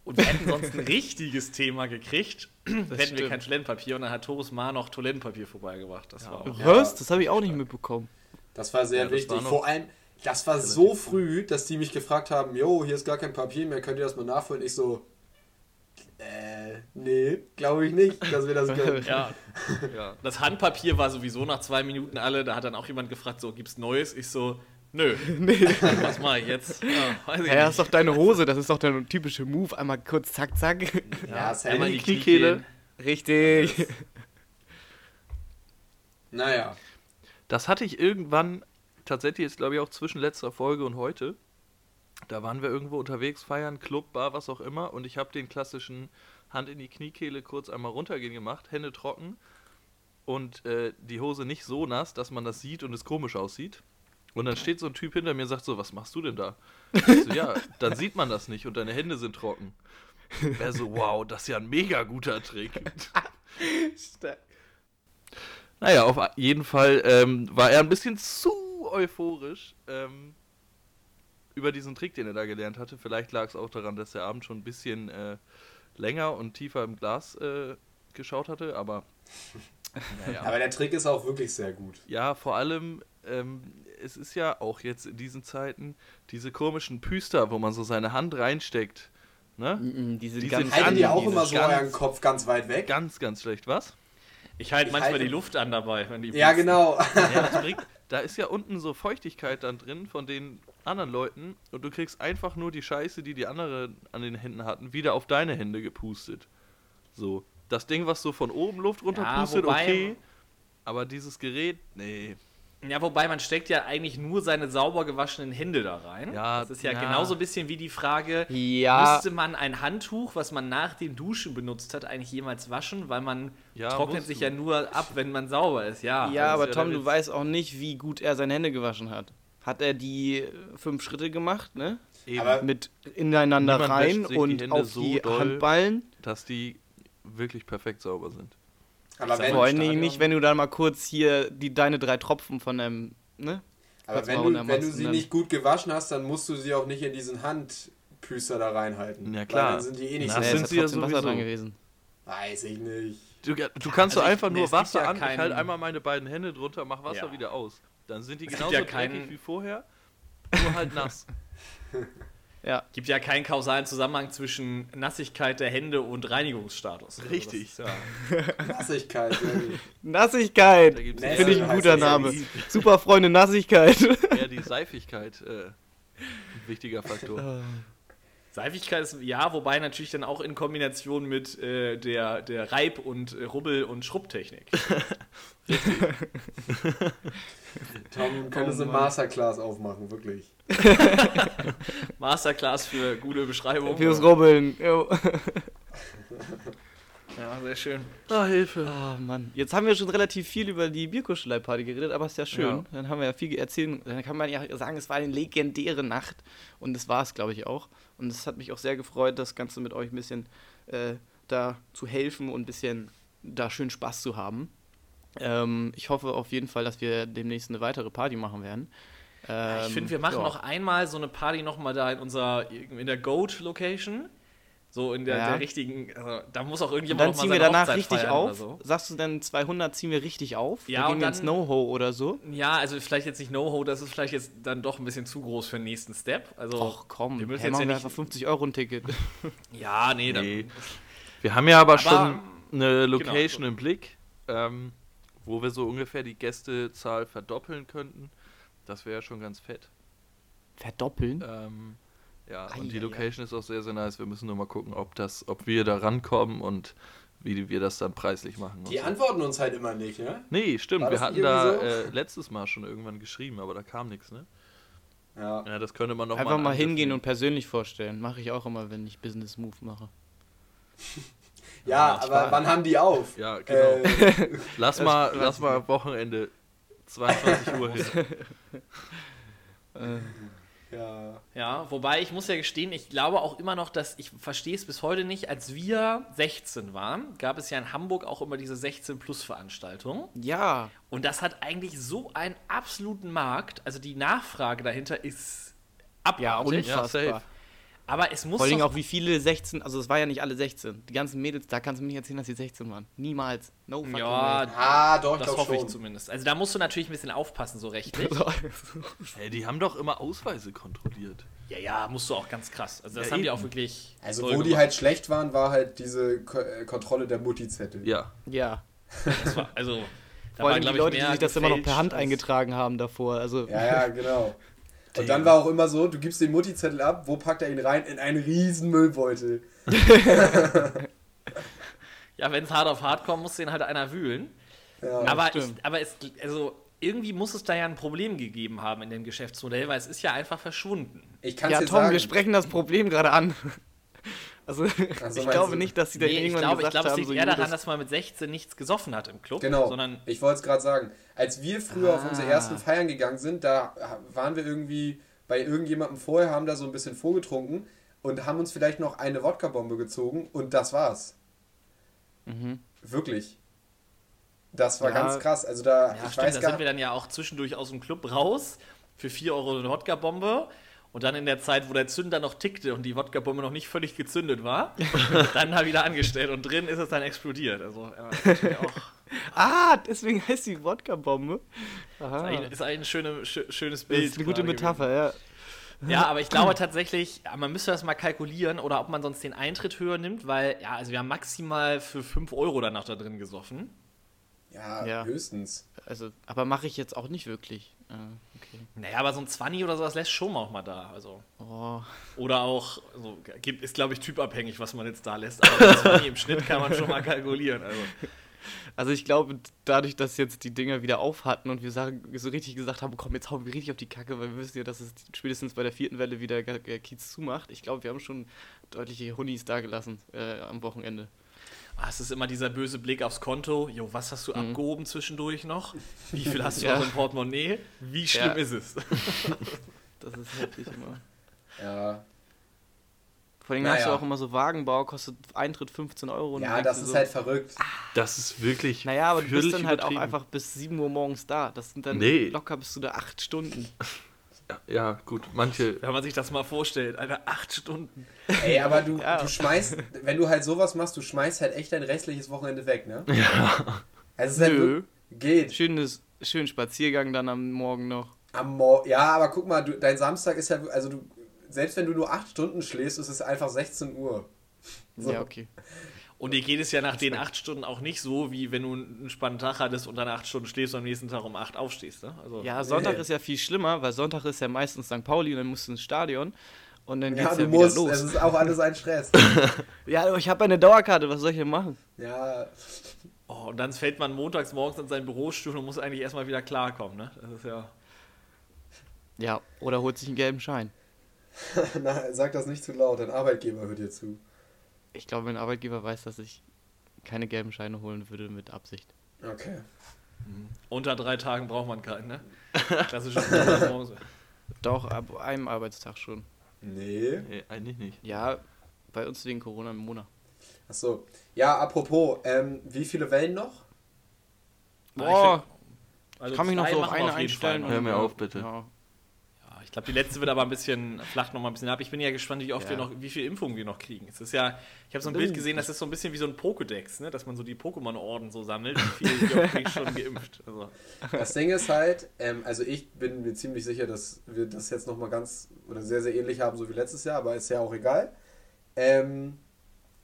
Und wir hätten sonst ein richtiges Thema gekriegt, hätten wir stimmt. kein Toilettenpapier. Und dann hat Torus Ma noch Toilettenpapier vorbeigebracht. Das war auch. Was? Das habe ich auch nicht mitbekommen. Das war sehr Ja, das wichtig. war Vor allem, das war so früh, dass die mich gefragt haben, jo, hier ist gar kein Papier mehr, könnt ihr das mal nachholen? Ich so, äh, nee, glaube ich nicht, dass wir das können. Ja, Ja. das Handpapier war sowieso nach zwei Minuten alle. Da hat dann auch jemand gefragt, so, gibt's Neues? Ich so, nö. Was mache ich jetzt? Ja, weiß ich Ja, das ist doch deine Hose, das ist doch der typische Move. Einmal kurz zack, zack. Ja, ist einmal in die Kniekehle. Richtig. naja. Das hatte ich irgendwann, tatsächlich ist glaube ich auch zwischen letzter Folge und heute. Da waren wir irgendwo unterwegs, feiern, Club, Bar, was auch immer. Und ich habe den klassischen Hand in die Kniekehle kurz einmal runtergehen gemacht, Hände trocken und äh, die Hose nicht so nass, dass man das sieht und es komisch aussieht. Und dann steht so ein Typ hinter mir und sagt so, was machst du denn da? So, ja, dann sieht man das nicht und deine Hände sind trocken. Er so, wow, das ist ja ein mega guter Trick. Naja, auf jeden Fall ähm, war er ein bisschen zu euphorisch ähm, über diesen Trick, den er da gelernt hatte. Vielleicht lag es auch daran, dass der Abend schon ein bisschen äh, länger und tiefer im Glas äh, geschaut hatte, aber naja. Aber der Trick ist auch wirklich sehr gut. Ja, vor allem, ähm, es ist ja auch jetzt in diesen Zeiten diese komischen Püster, wo man so seine Hand reinsteckt. Ne? Mm, Die sind Die ganz sind Haltet ihr auch immer so ganz- euren Kopf ganz weit weg? Ganz, ganz schlecht, was? Ich halte manchmal halte- die Luft an dabei, wenn die Ja, genau. Ja, das bringt, da ist ja unten so Feuchtigkeit dann drin von den anderen Leuten und du kriegst einfach nur die Scheiße, die die anderen an den Händen hatten, wieder auf deine Hände gepustet. So. Das Ding, was so von oben Luft runterpustet, wobei- okay. Aber dieses Gerät, nee. Ja, wobei man steckt ja eigentlich nur seine sauber gewaschenen Hände da rein. Ja, das ist ja, ja. genauso ein bisschen wie die Frage, Ja. müsste man ein Handtuch, was man nach dem Duschen benutzt hat, eigentlich jemals waschen, weil man Ja, trocknet sich du. ja nur ab, wenn man sauber ist. Ja, Ja, aber ist Tom, du weißt auch nicht, wie gut er seine Hände gewaschen hat. Hat er die äh, fünf Schritte gemacht, ne? Eben, Aber- Mit ineinander Niemand rein die und Hände auf so die doll. Handballen. dass die wirklich perfekt sauber sind. Aber wenn, Vor allen Dingen nicht, wenn du dann mal kurz hier die, deine drei Tropfen von deinem, ne? aber wenn du, wenn du sie nicht gut gewaschen hast, dann musst du sie auch nicht in diesen Handpüster da reinhalten. Ja, Weil klar. dann sind die eh nicht Na, so. das Nee, sind sie ja trotzdem Wasser sowieso. dran gewesen. Weiß ich nicht. Du, du kannst also doch ich- einfach nee, nur gibt Wasser ja an, ich halte einmal meine beiden Hände drunter, mach Wasser Ja. wieder aus. Dann sind die Es gibt genauso ja dreckig keinen- wie vorher, nur halt nass. Ja. Gibt ja keinen kausalen Zusammenhang zwischen Nassigkeit der Hände und Reinigungsstatus. Also Richtig. Das ist ja, Nassigkeit. Nassigkeit! Finde ich ein guter das ja Name. Super Freunde Nassigkeit. eher die Seifigkeit äh, ein wichtiger Faktor. Seifigkeit ist ja, wobei natürlich dann auch in Kombination mit äh, der, der Reib- und äh, Rubbel- und Schrubbtechnik. Tom, könntest du eine Masterclass aufmachen, wirklich. Masterclass für gute Beschreibung. Fürs Rubbeln. Jo. Ja, sehr schön. Ah, Hilfe. Ah, Mann. Jetzt haben wir schon relativ viel über die Bierkuschelei-Party geredet, aber ist ja schön. Ja. Dann haben wir ja viel erzählt. Dann kann man ja sagen, es war eine legendäre Nacht. Und das war es, glaube ich, auch. Und es hat mich auch sehr gefreut, das Ganze mit euch ein bisschen äh, da zu helfen und ein bisschen da schön Spaß zu haben. Ähm, ich hoffe auf jeden Fall, dass wir demnächst eine weitere Party machen werden. Ähm, ich finde, wir machen ja. noch einmal so eine Party noch mal da in unserer, in der Goat-Location. So in der, Ja. der richtigen, also da muss auch Und irgendjemand dann noch mal ziehen wir danach Hochzeit richtig auf. So. Sagst du denn 200 ziehen wir richtig auf? Ja, dann und gehen wir ins dann- No-Ho oder so? Ja, also vielleicht jetzt nicht No-Ho, das ist vielleicht jetzt dann doch ein bisschen zu groß für den nächsten Step. Also, Och komm, wir müssen hey, jetzt ja wir nicht. einfach 50 Euro ein Ticket. Ja, nee, dann. Nee. Wir haben ja aber, Aber- schon eine Location Genau. im Blick, ähm, wo wir so ungefähr die Gästezahl verdoppeln könnten. Das wäre ja schon ganz fett. Verdoppeln? Ähm, ja, Ei, und die. Location ist auch sehr, sehr nice. Wir müssen nur mal gucken, ob das, ob wir da rankommen und wie wir das dann preislich machen. Die so. antworten uns halt immer nicht, ne? Nee, stimmt. Wir hatten da irgendwie äh, letztes Mal schon irgendwann geschrieben, aber da kam nichts, ne? Ja. Ja, das könnte man noch Einfach mal, mal in hingehen und persönlich vorstellen. Mache ich auch immer, wenn ich Business Move mache. Ja, ich aber wann haben die auf? Ja, genau. Äh, lass, mal, lass mal Wochenende 22 Uhr hin. ja. Ja, wobei ich muss ja gestehen, ich glaube auch immer noch, dass ich verstehe es bis heute nicht. Als wir 16 waren, gab es ja in Hamburg auch immer diese 16-Plus-Veranstaltung. Ja, Und das hat eigentlich so einen absoluten Markt. Also die Nachfrage dahinter ist ja, abartig. Ja, unfassbar. safe. Aber es muss Vor allem auch wie viele 16, also es war ja nicht alle 16. Die ganzen Mädels, da kannst du mir nicht erzählen, dass sie 16 waren. Niemals. No fucking Ja, way. Ah, doch, ich das hoffe ich schon. zumindest. Also da musst du natürlich ein bisschen aufpassen, so rechtlich. Ey, die haben doch immer Ausweise kontrolliert. ja, ja, musst du auch ganz krass. Also das Ja, haben die eben. auch wirklich. Also, wo die gemacht. halt schlecht waren, war halt diese Ko äh, Kontrolle der Mutti-Zettel. Ja. ja. Das war, also, da Vor allem die ich, Leute, die sich das immer noch per Hand eingetragen haben davor. Also, Ja, ja, genau. Und dann war auch immer so, du gibst den Mutti-Zettel ab, wo packt er ihn rein? In einen riesen Müllbeutel. Ja, wenn es hart auf hart kommt, muss den halt einer wühlen. Ja. aber ich, aber es, also irgendwie muss es da ja ein Problem gegeben haben in dem Geschäftsmodell, weil es ist ja einfach verschwunden. Ich kann ja, Tom, sagen. wir sprechen das Problem gerade an. Also, ich meinst glaube nicht, dass sie dann Nee, ich irgendwann glaube, ich gesagt glaube, es haben, liegt so, eher daran, das- dass man mit 16 nichts gesoffen hat im Club, Genau, sondern ich wollte es gerade sagen. Als wir früher auf unsere Ah. ersten Feiern gegangen sind, da waren wir irgendwie bei irgendjemandem vorher, haben da so ein bisschen vorgetrunken und haben uns vielleicht noch eine Wodka-Bombe gezogen und das war's. Mhm. Wirklich. Das war Ja. ganz krass. Also da, ja, ich stimmt, weiß da gar sind wir dann ja auch zwischendurch aus dem Club raus für 4 Euro eine Wodka-Bombe und dann in der Zeit, wo der Zünder noch tickte und die Wodka-Bombe noch nicht völlig gezündet war, dann da wieder angestellt und drin ist es dann explodiert. Also das auch Ah, deswegen heißt die Wodka-Bombe. ist ist eigentlich ein schöne, schö- schönes Das Bild. ist eine gute Metapher, ja. Ja, aber ich glaube tatsächlich, man müsste das mal kalkulieren oder ob man sonst den Eintritt höher nimmt, weil, ja, also wir haben maximal für 5 Euro danach da drin gesoffen. Ja, Ja. höchstens. Also, aber mache ich jetzt auch nicht wirklich. Äh, okay. Naja, aber so ein 20 oder sowas lässt schon auch mal da. Also. Oh. Oder auch, also, gibt, ist glaube ich typabhängig, was man jetzt da lässt. Aber das 20 im Schnitt kann man schon mal kalkulieren. Also. Also ich glaube, dadurch, dass jetzt die Dinger wieder auf hatten und wir sagen, so richtig gesagt haben, komm, jetzt hauen wir richtig auf die Kacke, weil wir wissen ja, dass es spätestens bei der vierten Welle wieder Kiez zumacht. Ich glaube, wir haben schon deutliche Honis da gelassen äh, am Wochenende. Ah, es ist immer dieser böse Blick aufs Konto. Jo, was hast du Mhm. abgehoben zwischendurch noch? Wie viel hast du Ja. noch im Portemonnaie? Wie schlimm Ja. ist es? Das ist heftig immer. Ja. Vor allem hast du Naja. auch immer so Wagenbau, kostet Eintritt 15 Euro. und Ja, das ist du halt verrückt. Das ist wirklich. Naja, aber du bist dann halt auch einfach bis 7 Uhr morgens da. Das sind dann Nee. locker bist du da 8 Stunden. Ja, gut. Manche. Wenn man sich das mal vorstellt, Alter, acht Stunden. Ey, aber du, Ja. du schmeißt, wenn du halt sowas machst, du schmeißt halt echt dein restliches Wochenende weg, ne? Ja. Also es ist halt Nö. wirklich- geht. Schönes, schönen Spaziergang dann am Morgen noch. Am Mor ja, aber guck mal, du, dein Samstag ist ja, also du, selbst wenn du nur acht Stunden schläfst, ist es einfach 16 Uhr. So. Ja, okay. Und dir geht es ja nach den acht Stunden auch nicht so, wie wenn du einen spannenden Tag hattest und dann acht Stunden schläfst und am nächsten Tag um acht aufstehst. Ne? Also, Ja, Sonntag Nee. ist ja viel schlimmer, weil Sonntag ist ja meistens St. Pauli und dann musst du ins Stadion. Und dann Ja, geht's du ja, musst, wieder es los. ist auch alles ein Stress. Ja, aber ich habe eine Dauerkarte, was soll ich denn machen? ja, oh, und dann fällt man montags morgens in seinen Bürostuhl und muss eigentlich erstmal wieder klarkommen. Ne? Das ist ja. Ja, oder holt sich einen gelben Schein. na, sag das nicht zu laut, dein Arbeitgeber hört dir zu. Ich glaube, mein Arbeitgeber weiß, dass ich keine gelben Scheine holen würde mit Absicht. Okay. Unter drei Tagen braucht man keinen, ne? Klassisches montags morgens. Doch, ab einem Arbeitstag schon. Nee. Nee, eigentlich nicht. Ja, bei uns wegen Corona im Monat. Achso. Ja, apropos, ähm, wie viele Wellen noch? Boah, Also kann mich noch so auf eine einstellen. Fall Hör mir auf, bitte. Ja. Ich glaube, die letzte wird aber ein bisschen, flacht noch mal ein bisschen ab. Ich bin ja gespannt, wie oft Ja. wir noch, wie viele Impfungen wir noch kriegen. Es ist ja, ich habe so ein Bild gesehen, das ist so ein bisschen wie so ein Pokédex, ne? dass man so die Pokémon-Orden so sammelt. Wie krieg ich schon geimpft? Also, Das Ding ist halt, ähm, also ich bin mir ziemlich sicher, dass wir das jetzt nochmal ganz oder sehr, sehr ähnlich haben, so wie letztes Jahr, aber ist ja auch egal. Ähm,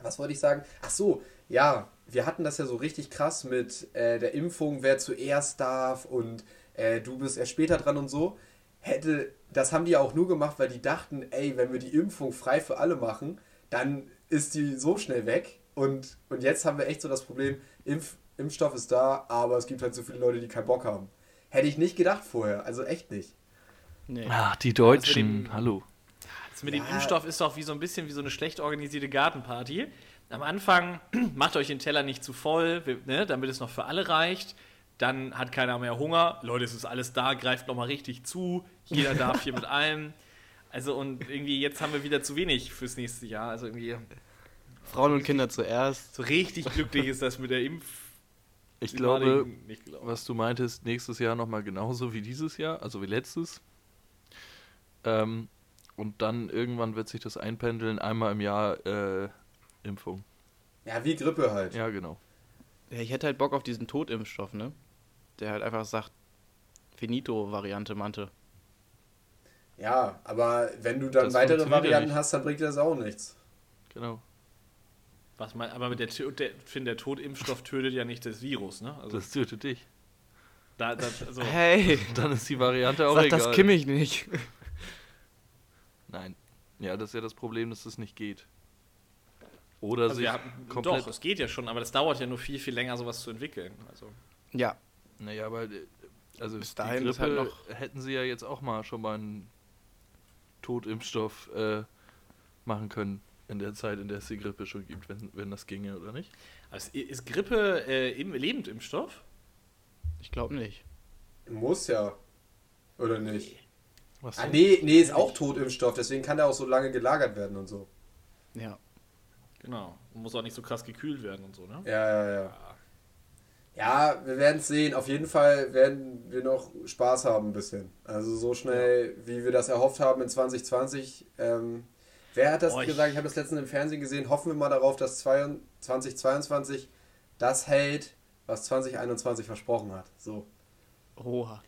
was wollte ich sagen? Ach so, ja, wir hatten das ja so richtig krass mit äh, der Impfung, wer zuerst darf und äh, du bist erst später dran und so. Hätte, das haben die ja auch nur gemacht, weil die dachten, ey, wenn wir die Impfung frei für alle machen, dann ist die so schnell weg. Und, und jetzt haben wir echt so das Problem, Impf, Impfstoff ist da, aber es gibt halt so viele Leute, die keinen Bock haben. Hätte ich nicht gedacht vorher, also echt nicht. Nee. Ach, die mit Deutschen. dem- Hallo. das mit dem Ja. Impfstoff ist doch wie so ein bisschen wie so eine schlecht organisierte Gartenparty. Am Anfang macht euch den Teller nicht zu voll, ne, damit es noch für alle reicht. Dann hat keiner mehr Hunger. Leute, es ist alles da, greift nochmal richtig zu. Jeder darf hier mit allem. Also und irgendwie jetzt haben wir wieder zu wenig fürs nächste Jahr. Also irgendwie Frauen und Kinder zuerst. so richtig glücklich ist das mit der Impf. Ich glaube, nicht gelaufen. was du meintest, nächstes Jahr nochmal genauso wie dieses Jahr, also wie letztes. Ähm, und dann irgendwann wird sich das einpendeln, einmal im Jahr äh, Impfung. Ja, wie Grippe halt. Ja, genau. Ja, ich hätte halt Bock auf diesen Totimpfstoff, ne? Der halt einfach sagt, Finito-Variante Mante. Ja, aber wenn du dann Das weitere Varianten nicht. hast, dann bringt dir das auch nichts. Genau. Was mein, aber mit der, der, Finn, der Totimpfstoff tötet ja nicht das Virus, ne? Also, Das tötet dich. da, das, also Hey, Dann ist die Variante auch sag egal. das Kimmich nicht. Nein. Ja, das ist ja das Problem, dass das nicht geht. Oder also sich wir haben, komplett. doch, es geht ja schon, aber das dauert ja nur viel, viel länger, sowas zu entwickeln. Also, Ja, Naja, aber äh, also Bis die dahin Grippe ist halt noch- hätten sie ja jetzt auch mal schon mal einen Totimpfstoff äh, machen können in der Zeit, in der es die Grippe schon gibt, wenn, wenn das ginge, oder nicht? also ist Grippe äh, im Lebendimpfstoff? ich glaube nicht. Muss ja. Oder nicht? Was Ah, nee, nee, ist auch Totimpfstoff, deswegen kann der auch so lange gelagert werden und so. Ja. Genau. Und muss auch nicht so krass gekühlt werden und so, ne? Ja, ja, ja. Ja, wir werden es sehen. Auf jeden Fall werden wir noch Spaß haben ein bisschen. Also so schnell, wie wir das erhofft haben in 2020. Ähm, wer hat das Oh, gesagt? Ich habe das letztens im Fernsehen gesehen. Hoffen wir mal darauf, dass 2022 das hält, was 2021 versprochen hat. So. Oha.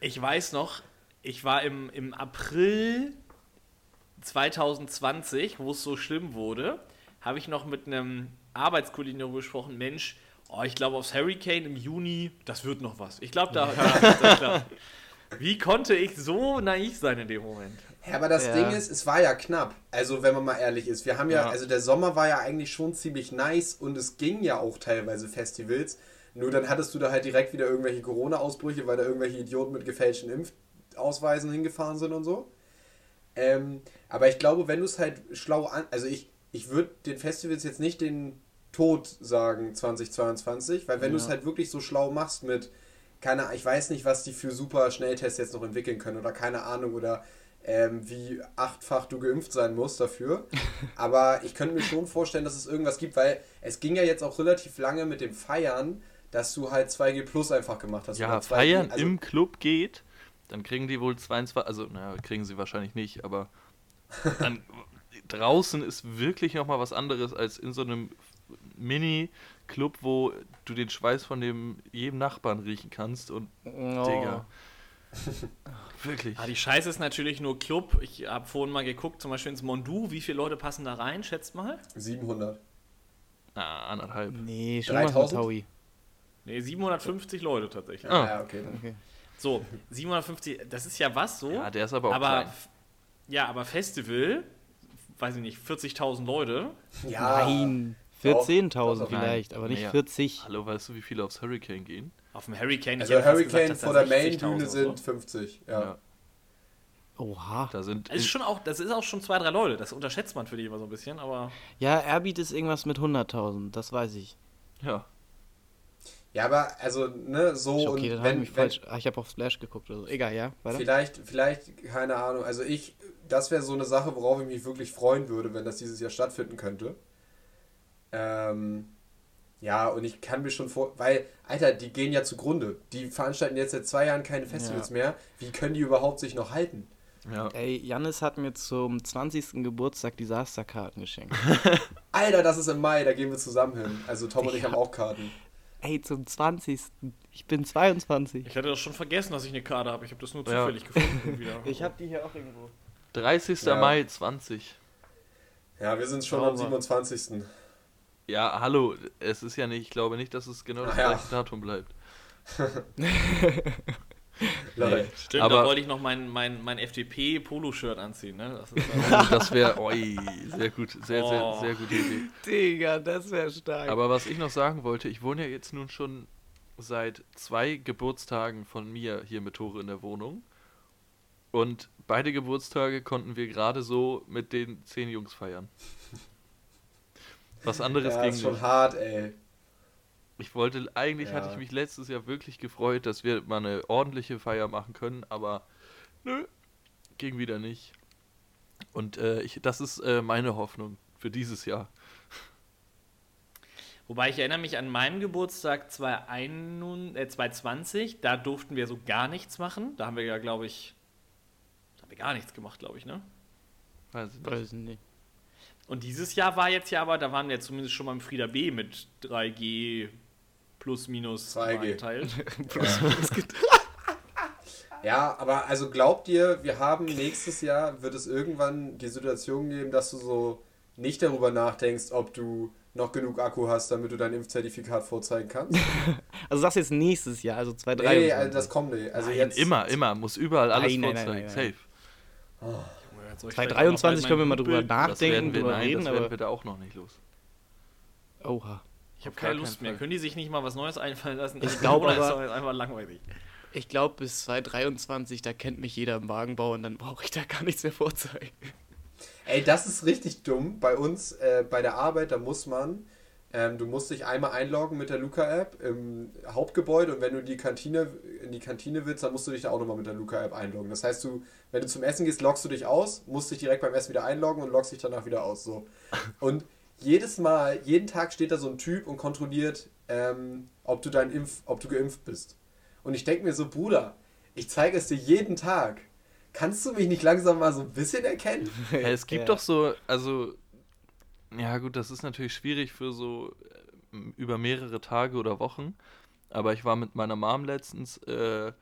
Ich weiß noch, ich war im, im April 2020, wo es so schlimm wurde, habe ich noch mit einem Arbeitskollegen darüber gesprochen, Mensch, oh, ich glaube aufs Hurricane im Juni, das wird noch was. Ich glaube, da, da ist das klar. Wie konnte ich so naiv sein in dem Moment? Ja, aber das Ja. Ding ist, es war ja knapp. Also, wenn man mal ehrlich ist. Wir haben ja, Ja. also der Sommer war ja eigentlich schon ziemlich nice und es ging ja auch teilweise Festivals. Nur dann hattest du da halt direkt wieder irgendwelche Corona-Ausbrüche, weil da irgendwelche Idioten mit gefälschten Impfausweisen hingefahren sind und so. Ähm, aber ich glaube, wenn du es halt schlau an. Also, ich, ich würde den Festivals jetzt nicht den Tod sagen 2022, weil wenn du es Ja. halt wirklich so schlau machst mit, keine ich weiß nicht, was die für super Schnelltests jetzt noch entwickeln können oder keine Ahnung oder ähm, wie achtfach du geimpft sein musst dafür. Aber ich könnte mir schon vorstellen, dass es irgendwas gibt, weil es ging ja jetzt auch relativ lange mit dem Feiern, dass du halt 2G Plus einfach gemacht hast. Ja, oder 2G, feiern also, im Club geht, dann kriegen die wohl 22, also naja, kriegen sie wahrscheinlich nicht, aber dann, draußen ist wirklich nochmal was anderes als in so einem Mini-Club, wo du den Schweiß von dem jedem Nachbarn riechen kannst und Oh. Digga. Wirklich. Ah, die Scheiße ist natürlich nur Club. Ich habe vorhin mal geguckt, zum Beispiel ins Mondu. Wie viele Leute passen da rein? Schätzt mal. 700. Na, anderthalb. Nee, schon mal 3000? Taui. Nee, 750 Leute tatsächlich. Ah. Ja, okay. Okay. So, 750, das ist ja was so. Ja, der ist aber auch aber klein. ja, aber Festival, weiß ich nicht, 40.000 Leute. Ja. Nein, 14.000 doch, nein. vielleicht, aber nicht Mehr. 40. Hallo, weißt du, wie viele aufs Hurricane gehen? Auf dem Hurricane. Also Hurricane gesagt, vor der dass da Main 60.000 Bühne oder sind so. 50. Ja. Ja. Oha. Da sind. Das ist schon auch, das ist auch schon zwei, drei Leute. Das unterschätzt man für die immer so ein bisschen, aber Ja, Airbeat ist irgendwas mit 100.000, das weiß ich. ja. Ja, aber also, ne, so Okay, dann und habe ich wenn, mich wenn falsch. Ah, ich habe auf Splash geguckt oder so. Egal, ja, weiter. vielleicht, vielleicht, keine Ahnung, also ich, das wäre so eine Sache, worauf ich mich wirklich freuen würde, wenn das dieses Jahr stattfinden könnte. Ähm, ja, und ich kann mir schon vor, weil, Alter, die gehen ja zugrunde. Die veranstalten jetzt seit zwei Jahren keine Festivals Ja. mehr. Wie können die überhaupt sich noch halten? Ja. Ey, Jannis hat mir zum 20. Geburtstag Disasterkarten geschenkt. Alter, das ist im Mai, da gehen wir zusammen hin. Also Tom und ich Ja. haben auch Karten. Ey, zum 20. Ich bin 22. ich hatte das schon vergessen, dass ich eine Karte habe. Ich habe das nur Ja. zufällig gefunden. Wieder. Ich habe die hier auch irgendwo. 30. Ja. Mai 20. Ja, wir sind schon am Sauber. 27. Ja, hallo, es ist ja nicht, ich glaube nicht, dass es genau das Ah, ja. gleiche Datum bleibt. Leute. Stimmt, Aber- da wollte ich noch mein, mein, mein FDP-Polo-Shirt anziehen. Ne? Das das wäre, oi, sehr gut, sehr, sehr, Oh. sehr gute Idee. Digga, das wäre stark. Aber was ich noch sagen wollte, ich wohne ja jetzt nun schon seit zwei Geburtstagen von mir hier mit Tore in der Wohnung. Und beide Geburtstage konnten wir gerade so mit den zehn Jungs feiern. Was anderes Ja, ging ist schon nicht. hart, ey. Ich wollte, eigentlich Ja. hatte ich mich letztes Jahr wirklich gefreut, dass wir mal eine ordentliche Feier machen können, aber nö, ging wieder nicht. Und äh, ich, das ist äh, meine Hoffnung für dieses Jahr. Wobei ich erinnere mich an meinen Geburtstag 2021, äh, 2020, da durften wir so gar nichts machen. Da haben wir ja, glaube ich, da haben wir gar nichts gemacht, glaube ich, ne? Weiß ich nicht. Weiß nicht. Und dieses Jahr war jetzt ja aber, da waren wir zumindest schon mal im Frieda B mit 3G plus minus geteilt. plus minus geteilt. Ja, aber also glaubt ihr, wir haben nächstes Jahr, wird es irgendwann die Situation geben, dass du so nicht darüber nachdenkst, ob du noch genug Akku hast, damit du dein Impfzertifikat vorzeigen kannst? also sagst jetzt nächstes Jahr, also zwei, drei. Nee, nee, also das kommt nicht. Also nein, jetzt immer, immer, muss überall alles nein, vorzeigen, nein, nein, safe. Oh. 2023 können wir mal drüber nachdenken, drüber nein, reden, das aber. Das werden auch noch nicht los. Oha. Ich habe keine Lust mehr. Können die sich nicht mal was Neues einfallen lassen? Ich glaube aber, ist einfach langweilig. Ich glaube, bis 2023, da kennt mich jeder im Wagenbau und dann brauche ich da gar nichts mehr vorzeigen. Ey, das ist richtig dumm. Bei uns, äh, bei der Arbeit, da muss man ähm, du musst dich einmal einloggen mit der Luca-App im Hauptgebäude und wenn du in die Kantine, in die Kantine willst, dann musst du dich da auch nochmal mit der Luca-App einloggen. Das heißt, du, wenn du zum Essen gehst, loggst du dich aus, musst dich direkt beim Essen wieder einloggen und loggst dich danach wieder aus. So. Und jedes Mal, jeden Tag steht da so ein Typ und kontrolliert, ähm, ob du dein Impf, ob du geimpft bist. Und ich denke mir so, Bruder, ich zeige es dir jeden Tag. Kannst du mich nicht langsam mal so ein bisschen erkennen? Ja, es gibt Ja. doch so, also, ja gut, das ist natürlich schwierig für so äh, über mehrere Tage oder Wochen. Aber ich war mit meiner Mom letztens äh,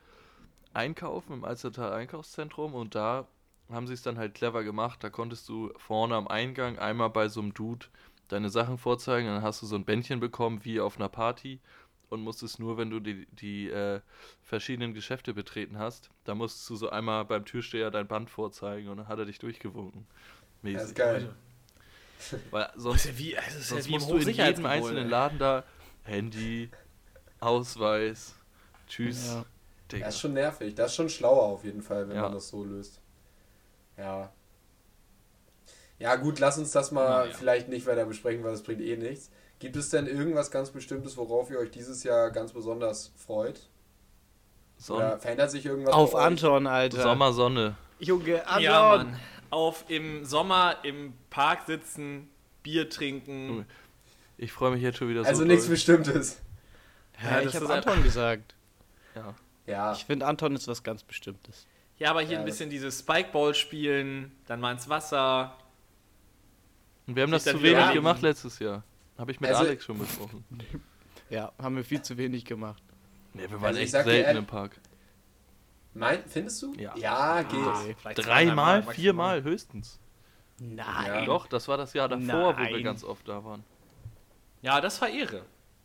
einkaufen im Alstertal Einkaufszentrum und da haben sie es dann halt clever gemacht. Da konntest du vorne am Eingang einmal bei so einem Dude deine Sachen vorzeigen. Dann hast du so ein Bändchen bekommen wie auf einer Party und musstest nur, wenn du die, die äh, verschiedenen Geschäfte betreten hast, da musstest du so einmal beim Türsteher dein Band vorzeigen und dann hat er dich durchgewunken. Das Mäßig. ist geil. Weil sonst, ja wie, ist sonst ja wie im musst du in jedem einzelnen. Laden da Handy, Ausweis, Tschüss. Ja. Digga. Das ist schon nervig. Das ist schon schlauer auf jeden Fall, wenn Ja. man das so löst. Ja. Ja, gut, lass uns das mal vielleicht nicht weiter besprechen, weil das bringt eh nichts. Gibt es denn irgendwas ganz Bestimmtes, worauf ihr euch dieses Jahr ganz besonders freut? Oder Sonne. verändert sich irgendwas? Auf bei euch? Anton, Alter. Sommer, Sonne. Junge, Anton. Ja, Mann. Auf im Sommer im Park sitzen, Bier trinken. Ich freue mich jetzt schon wieder so. Also nichts. Bestimmtes. Ja, das ich habe Anton gesagt. Ja. Ja. Ich finde, Anton ist was ganz Bestimmtes. Ja, aber hier Ja, ein bisschen dieses Spikeball spielen, dann mal ins Wasser. Und wir haben das zu wenig rein- gemacht letztes Jahr. Habe ich mit Also- Alex schon besprochen. Ja, haben wir viel zu wenig gemacht. Nee, wir waren Also echt selten ehrlich- im Park. Mein, findest du? Ja. Ja, geht. Zwei, Dreimal, viermal höchstens. Nein. Ja. Doch, das war das Jahr davor, wo wir Nein. ganz oft da waren. Ja, das war Ehre.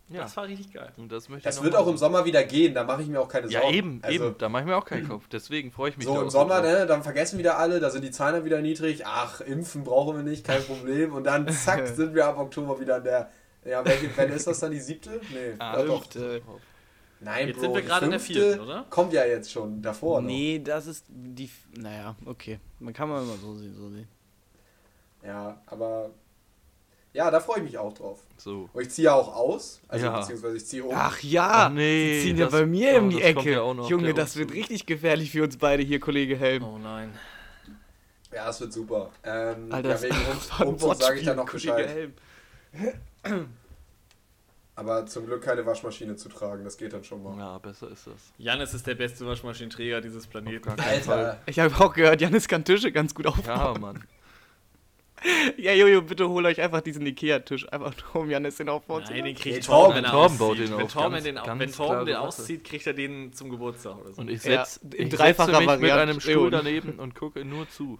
Ja. Das war richtig geil. Und das möchte Das ich wird auch im Sommer wieder gehen, da mache ich mir auch keine Ja, Sorgen. eben, also, eben. Da mache ich mir auch keinen Kopf. Deswegen freue ich mich So im Sommer, ne, dann vergessen wieder alle, da sind die Zahlen dann wieder niedrig. Ach, impfen brauchen wir nicht, kein Problem. Und dann zack, sind wir ab Oktober wieder in der. Ja, welche, wenn ist das dann die siebte? Nee, Ah, ja, doch. Fünfte. Nein, Jetzt Bro, sind wir gerade in der vierten, oder? Kommt ja jetzt schon davor. Nee, das ist die. Naja, okay. Man kann man immer so sehen. So sehen. Noch. Ja, aber. Ja, da freue ich mich auch drauf. So. Und ich ziehe ja auch aus. Also, Ja. beziehungsweise ich ziehe um. Ach ja, Ach nee, die ziehen ja das- bei mir oh, um die Ecke. ja auch noch Junge, das wird richtig gefährlich für uns beide hier, Kollege Helm. Oh nein. Ja, das wird super. Ähm, Alter, ja, wegen Umzug sage ich dann noch Wortspiel, Bescheid. Kollege Helm. Aber zum Glück keine Waschmaschine zu tragen, das geht dann schon mal. Ja, besser ist das. Janis ist der beste Waschmaschinenträger dieses Planeten. keinen Fall. Alter, Ich habe auch gehört, Janis kann Tische ganz gut Ja, aufbauen. Mann. Ja, Jojo, bitte hol euch einfach diesen Ikea-Tisch, einfach nur um Janis den aufbauen zu Nein, den kriegt Nee, Torben, Torben. wenn er Torben baut den Wenn auf. Torben den, wenn Torben den auszieht, kriegt er den zum Geburtstag oder so. Und ich Ja, setz, in ich dreifacher setze mich mit Variante. einem Stuhl daneben und gucke nur zu.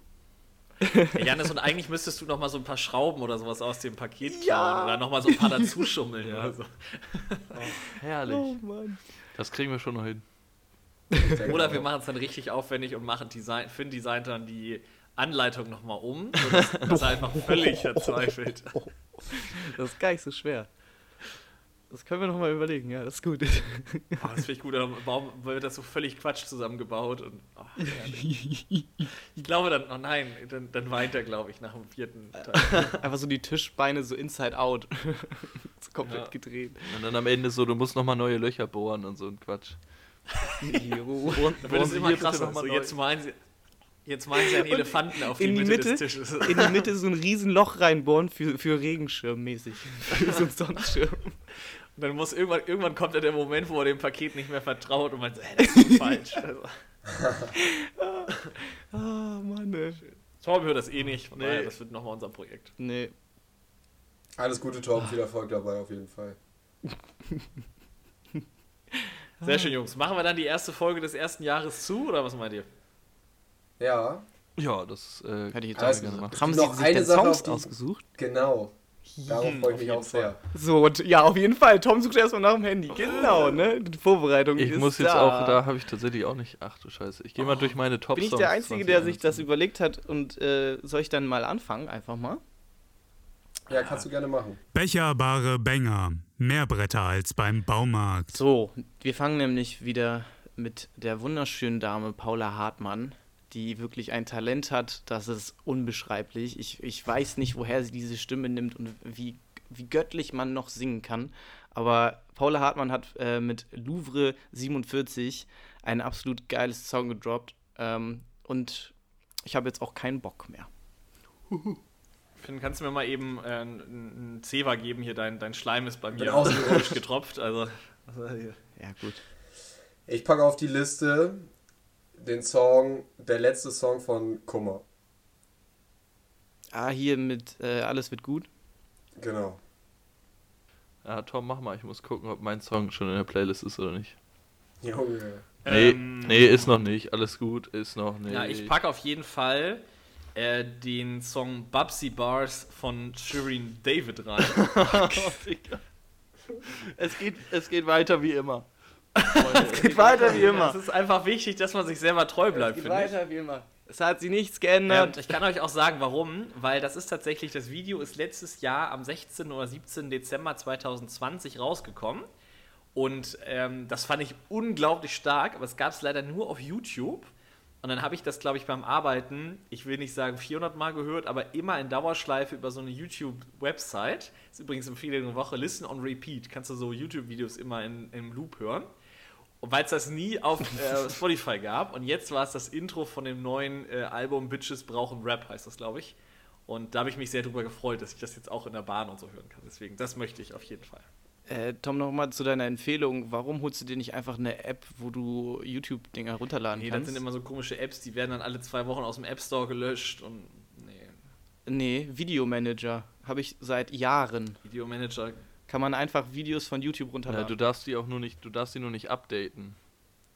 Hey, Janis, und eigentlich müsstest du noch mal so ein paar Schrauben oder sowas aus dem Paket klauen Ja. oder noch mal so ein paar dazuschummeln Ja. oder so. Herrlich. Oh Mann. Das kriegen wir schon noch hin. Oder wir machen es dann richtig aufwendig und machen Design, Finn designt dann die Anleitung noch mal um, sodass dass er einfach völlig verzweifelt. Das ist gar nicht so schwer. Das können wir noch mal überlegen, ja, das ist gut. Oh, das finde ich gut, aber warum wird das so völlig Quatsch zusammengebaut? Und, oh, ich glaube dann, oh nein, dann, dann weint er, glaube ich, nach dem vierten Teil. Einfach so die Tischbeine so inside out. so komplett Ja. gedreht. Und dann am Ende so, du musst nochmal neue Löcher bohren und so ein Quatsch. Jo. Dann wird es immer krasser. So, jetzt malen sie, jetzt malen sie einen Elefanten auf die, in die Mitte, Mitte, des Tisches. in die Mitte so ein riesen Loch reinbohren für, für Regenschirm mäßig. Für so einen Sonnenschirm. Und dann muss irgendwann, irgendwann kommt dann der Moment, wo er dem Paket nicht mehr vertraut und man so, hä, das ist falsch. Also, Ah, Mann, ey. Torben hört das eh nicht, von Nee. daher, das wird nochmal unser Projekt. Nee. Alles Gute, Torben, viel Erfolg dabei auf jeden Fall. Sehr schön, Jungs. Machen wir dann die erste Folge des ersten Jahres zu, oder was meint ihr? Ja, Ja, das äh, Hätte ich jetzt auch gerne machen. Haben Noch Sie sich eine denn Sache, Songs die- ausgesucht? genau. Darauf freue ich mich auch sehr. So, und ja, auf jeden Fall. Tom sucht erstmal nach dem Handy. Genau, ne? Die Vorbereitung Ich ist muss jetzt da. auch, da habe ich tatsächlich auch nicht. Ach du Scheiße. Ich gehe mal durch meine top Bin ich der Einzige, der sich das überlegt hat und äh, soll ich dann mal anfangen? Einfach mal. Ja, kannst du gerne machen. Becherbare Bänger. Mehr Bretter als beim Baumarkt. So, wir fangen nämlich wieder mit der wunderschönen Dame Paula Hartmann, die wirklich ein Talent hat, das ist unbeschreiblich. Ich, ich weiß nicht, woher sie diese Stimme nimmt und wie, wie göttlich man noch singen kann. Aber Paula Hartmann hat äh, mit Louvre 47 ein absolut geiles Song gedroppt. Ähm, und ich habe jetzt auch keinen Bock mehr. Finn, kannst du mir mal eben äh, einen Zewa geben? Hier, dein, dein Schleim ist bei mir ausgerutscht. getropft. Also, also hier. Ja, gut. Ich packe auf die Liste den Song, der letzte Song von Kummer. Ah, hier mit äh, Alles wird gut. Genau. Ja, Tom, mach mal. Ich muss gucken, ob mein Song schon in der Playlist ist oder nicht. Junge. Nee, Ähm, nee, ist noch nicht. Alles gut, ist noch nicht. Ja, ich packe auf jeden Fall äh, den Song Bubsy Bars von Shirin David rein. es, geht, es geht weiter wie immer. Geht weiter wie immer. Es ist einfach wichtig, dass man sich selber treu bleibt, Geht finde ich. weiter wie immer. Es hat sie nichts Ähm, geändert. ich kann euch auch sagen, warum, weil das ist tatsächlich, das Video ist letztes Jahr am 16. oder 17. Dezember 2020 rausgekommen. Und ähm, das fand ich unglaublich stark, aber es gab es leider nur auf YouTube. Und dann habe ich das, glaube ich, beim Arbeiten, ich will nicht sagen 400 Mal gehört, aber immer in Dauerschleife über so eine YouTube-Website. Ist übrigens Empfehlung der Woche, Listen on Repeat. Kannst du so YouTube-Videos immer in, im Loop hören. Weil es das nie auf äh, Spotify gab. Und jetzt war es das Intro von dem neuen äh, Album Bitches brauchen Rap, heißt das, glaube ich. Und da habe ich mich sehr drüber gefreut, dass ich das jetzt auch in der Bahn und so hören kann. Deswegen, das möchte ich auf jeden Fall. Äh, Tom, nochmal zu deiner Empfehlung. Warum holst du dir nicht einfach eine App, wo du YouTube-Dinger runterladen Nee, das kannst? sind immer so komische Apps, die werden dann alle zwei Wochen aus dem App Store gelöscht und nee, nee, Videomanager. Habe ich seit Jahren. Videomanager. Kann man einfach Videos von YouTube Ja, runterladen. du darfst die auch nur nicht, du darfst die nur nicht updaten.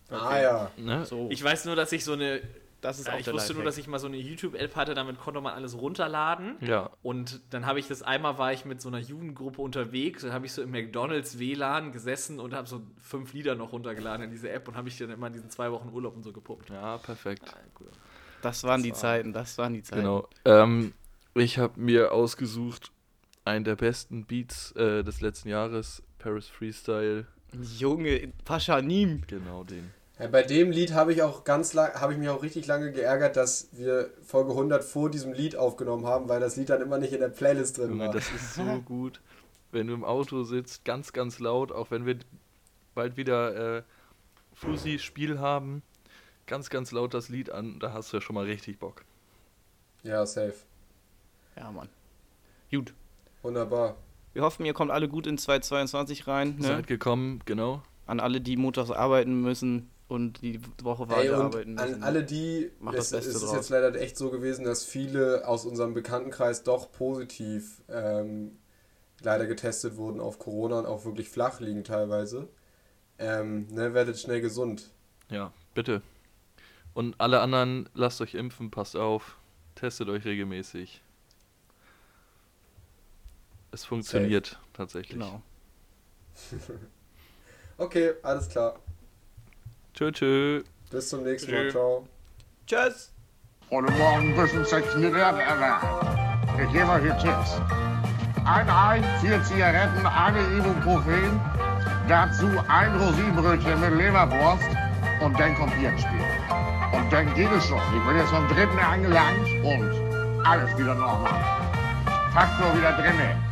Ah ja. Ne? so, Ich weiß nur, dass ich so eine. das ist Ja, auch ich wusste nur, dass ich mal so eine YouTube-App hatte, damit konnte man alles runterladen. Ja. Und dann habe ich das einmal war ich mit so einer Jugendgruppe unterwegs, dann habe ich so im McDonalds WLAN gesessen und habe so fünf Lieder noch runtergeladen in diese App und habe ich dann immer in diesen zwei Wochen Urlaub und so gepumpt. Ja, perfekt. Das waren Das die war- Zeiten, das waren die Zeiten. Genau. Ähm, ich habe mir ausgesucht, einen der besten Beats äh, des letzten Jahres, Paris Freestyle. Junge, Pascha Nim. Genau den. Ja, bei dem Lied habe ich auch ganz lang, habe ich mich auch richtig lange geärgert, dass wir Folge 100 vor diesem Lied aufgenommen haben, weil das Lied dann immer nicht in der Playlist drin Junge, war. das ist so gut. Wenn du im Auto sitzt, ganz, ganz laut, auch wenn wir bald wieder äh, Fusi-Spiel haben, ganz, ganz laut das Lied an, da hast du ja schon mal richtig Bock. Ja, safe. Ja, Mann. Gut. Wunderbar. Wir hoffen, ihr kommt alle gut in 2022 rein. Ne? Seid gekommen, genau. An alle, die montags arbeiten müssen und die Woche weiter arbeiten müssen. an alle die, Macht es, das Beste es ist draus. jetzt leider echt so gewesen, dass viele aus unserem Bekanntenkreis doch positiv ähm, leider getestet wurden auf Corona und auch wirklich flach liegen teilweise. Ähm, ne, werdet schnell gesund. Ja, bitte. Und alle anderen, lasst euch impfen, passt auf, testet euch regelmäßig. Es funktioniert tatsächlich. Genau. Okay, alles klar. Tschö, tschö. Bis zum nächsten Tschö. Mal. Ciao. Tschüss. Heute Morgen müssen sich Milliarden erlernen. Ich gebe euch hier Tipps. Ein Ei, vier Zigaretten, eine Ibuprofen, dazu ein Rosinenbrötchen mit Leberwurst und dann kommt Bierspiel. Und dann geht es schon. Ich bin jetzt vom dritten angelangt und alles wieder normal. Faktor wieder drinne.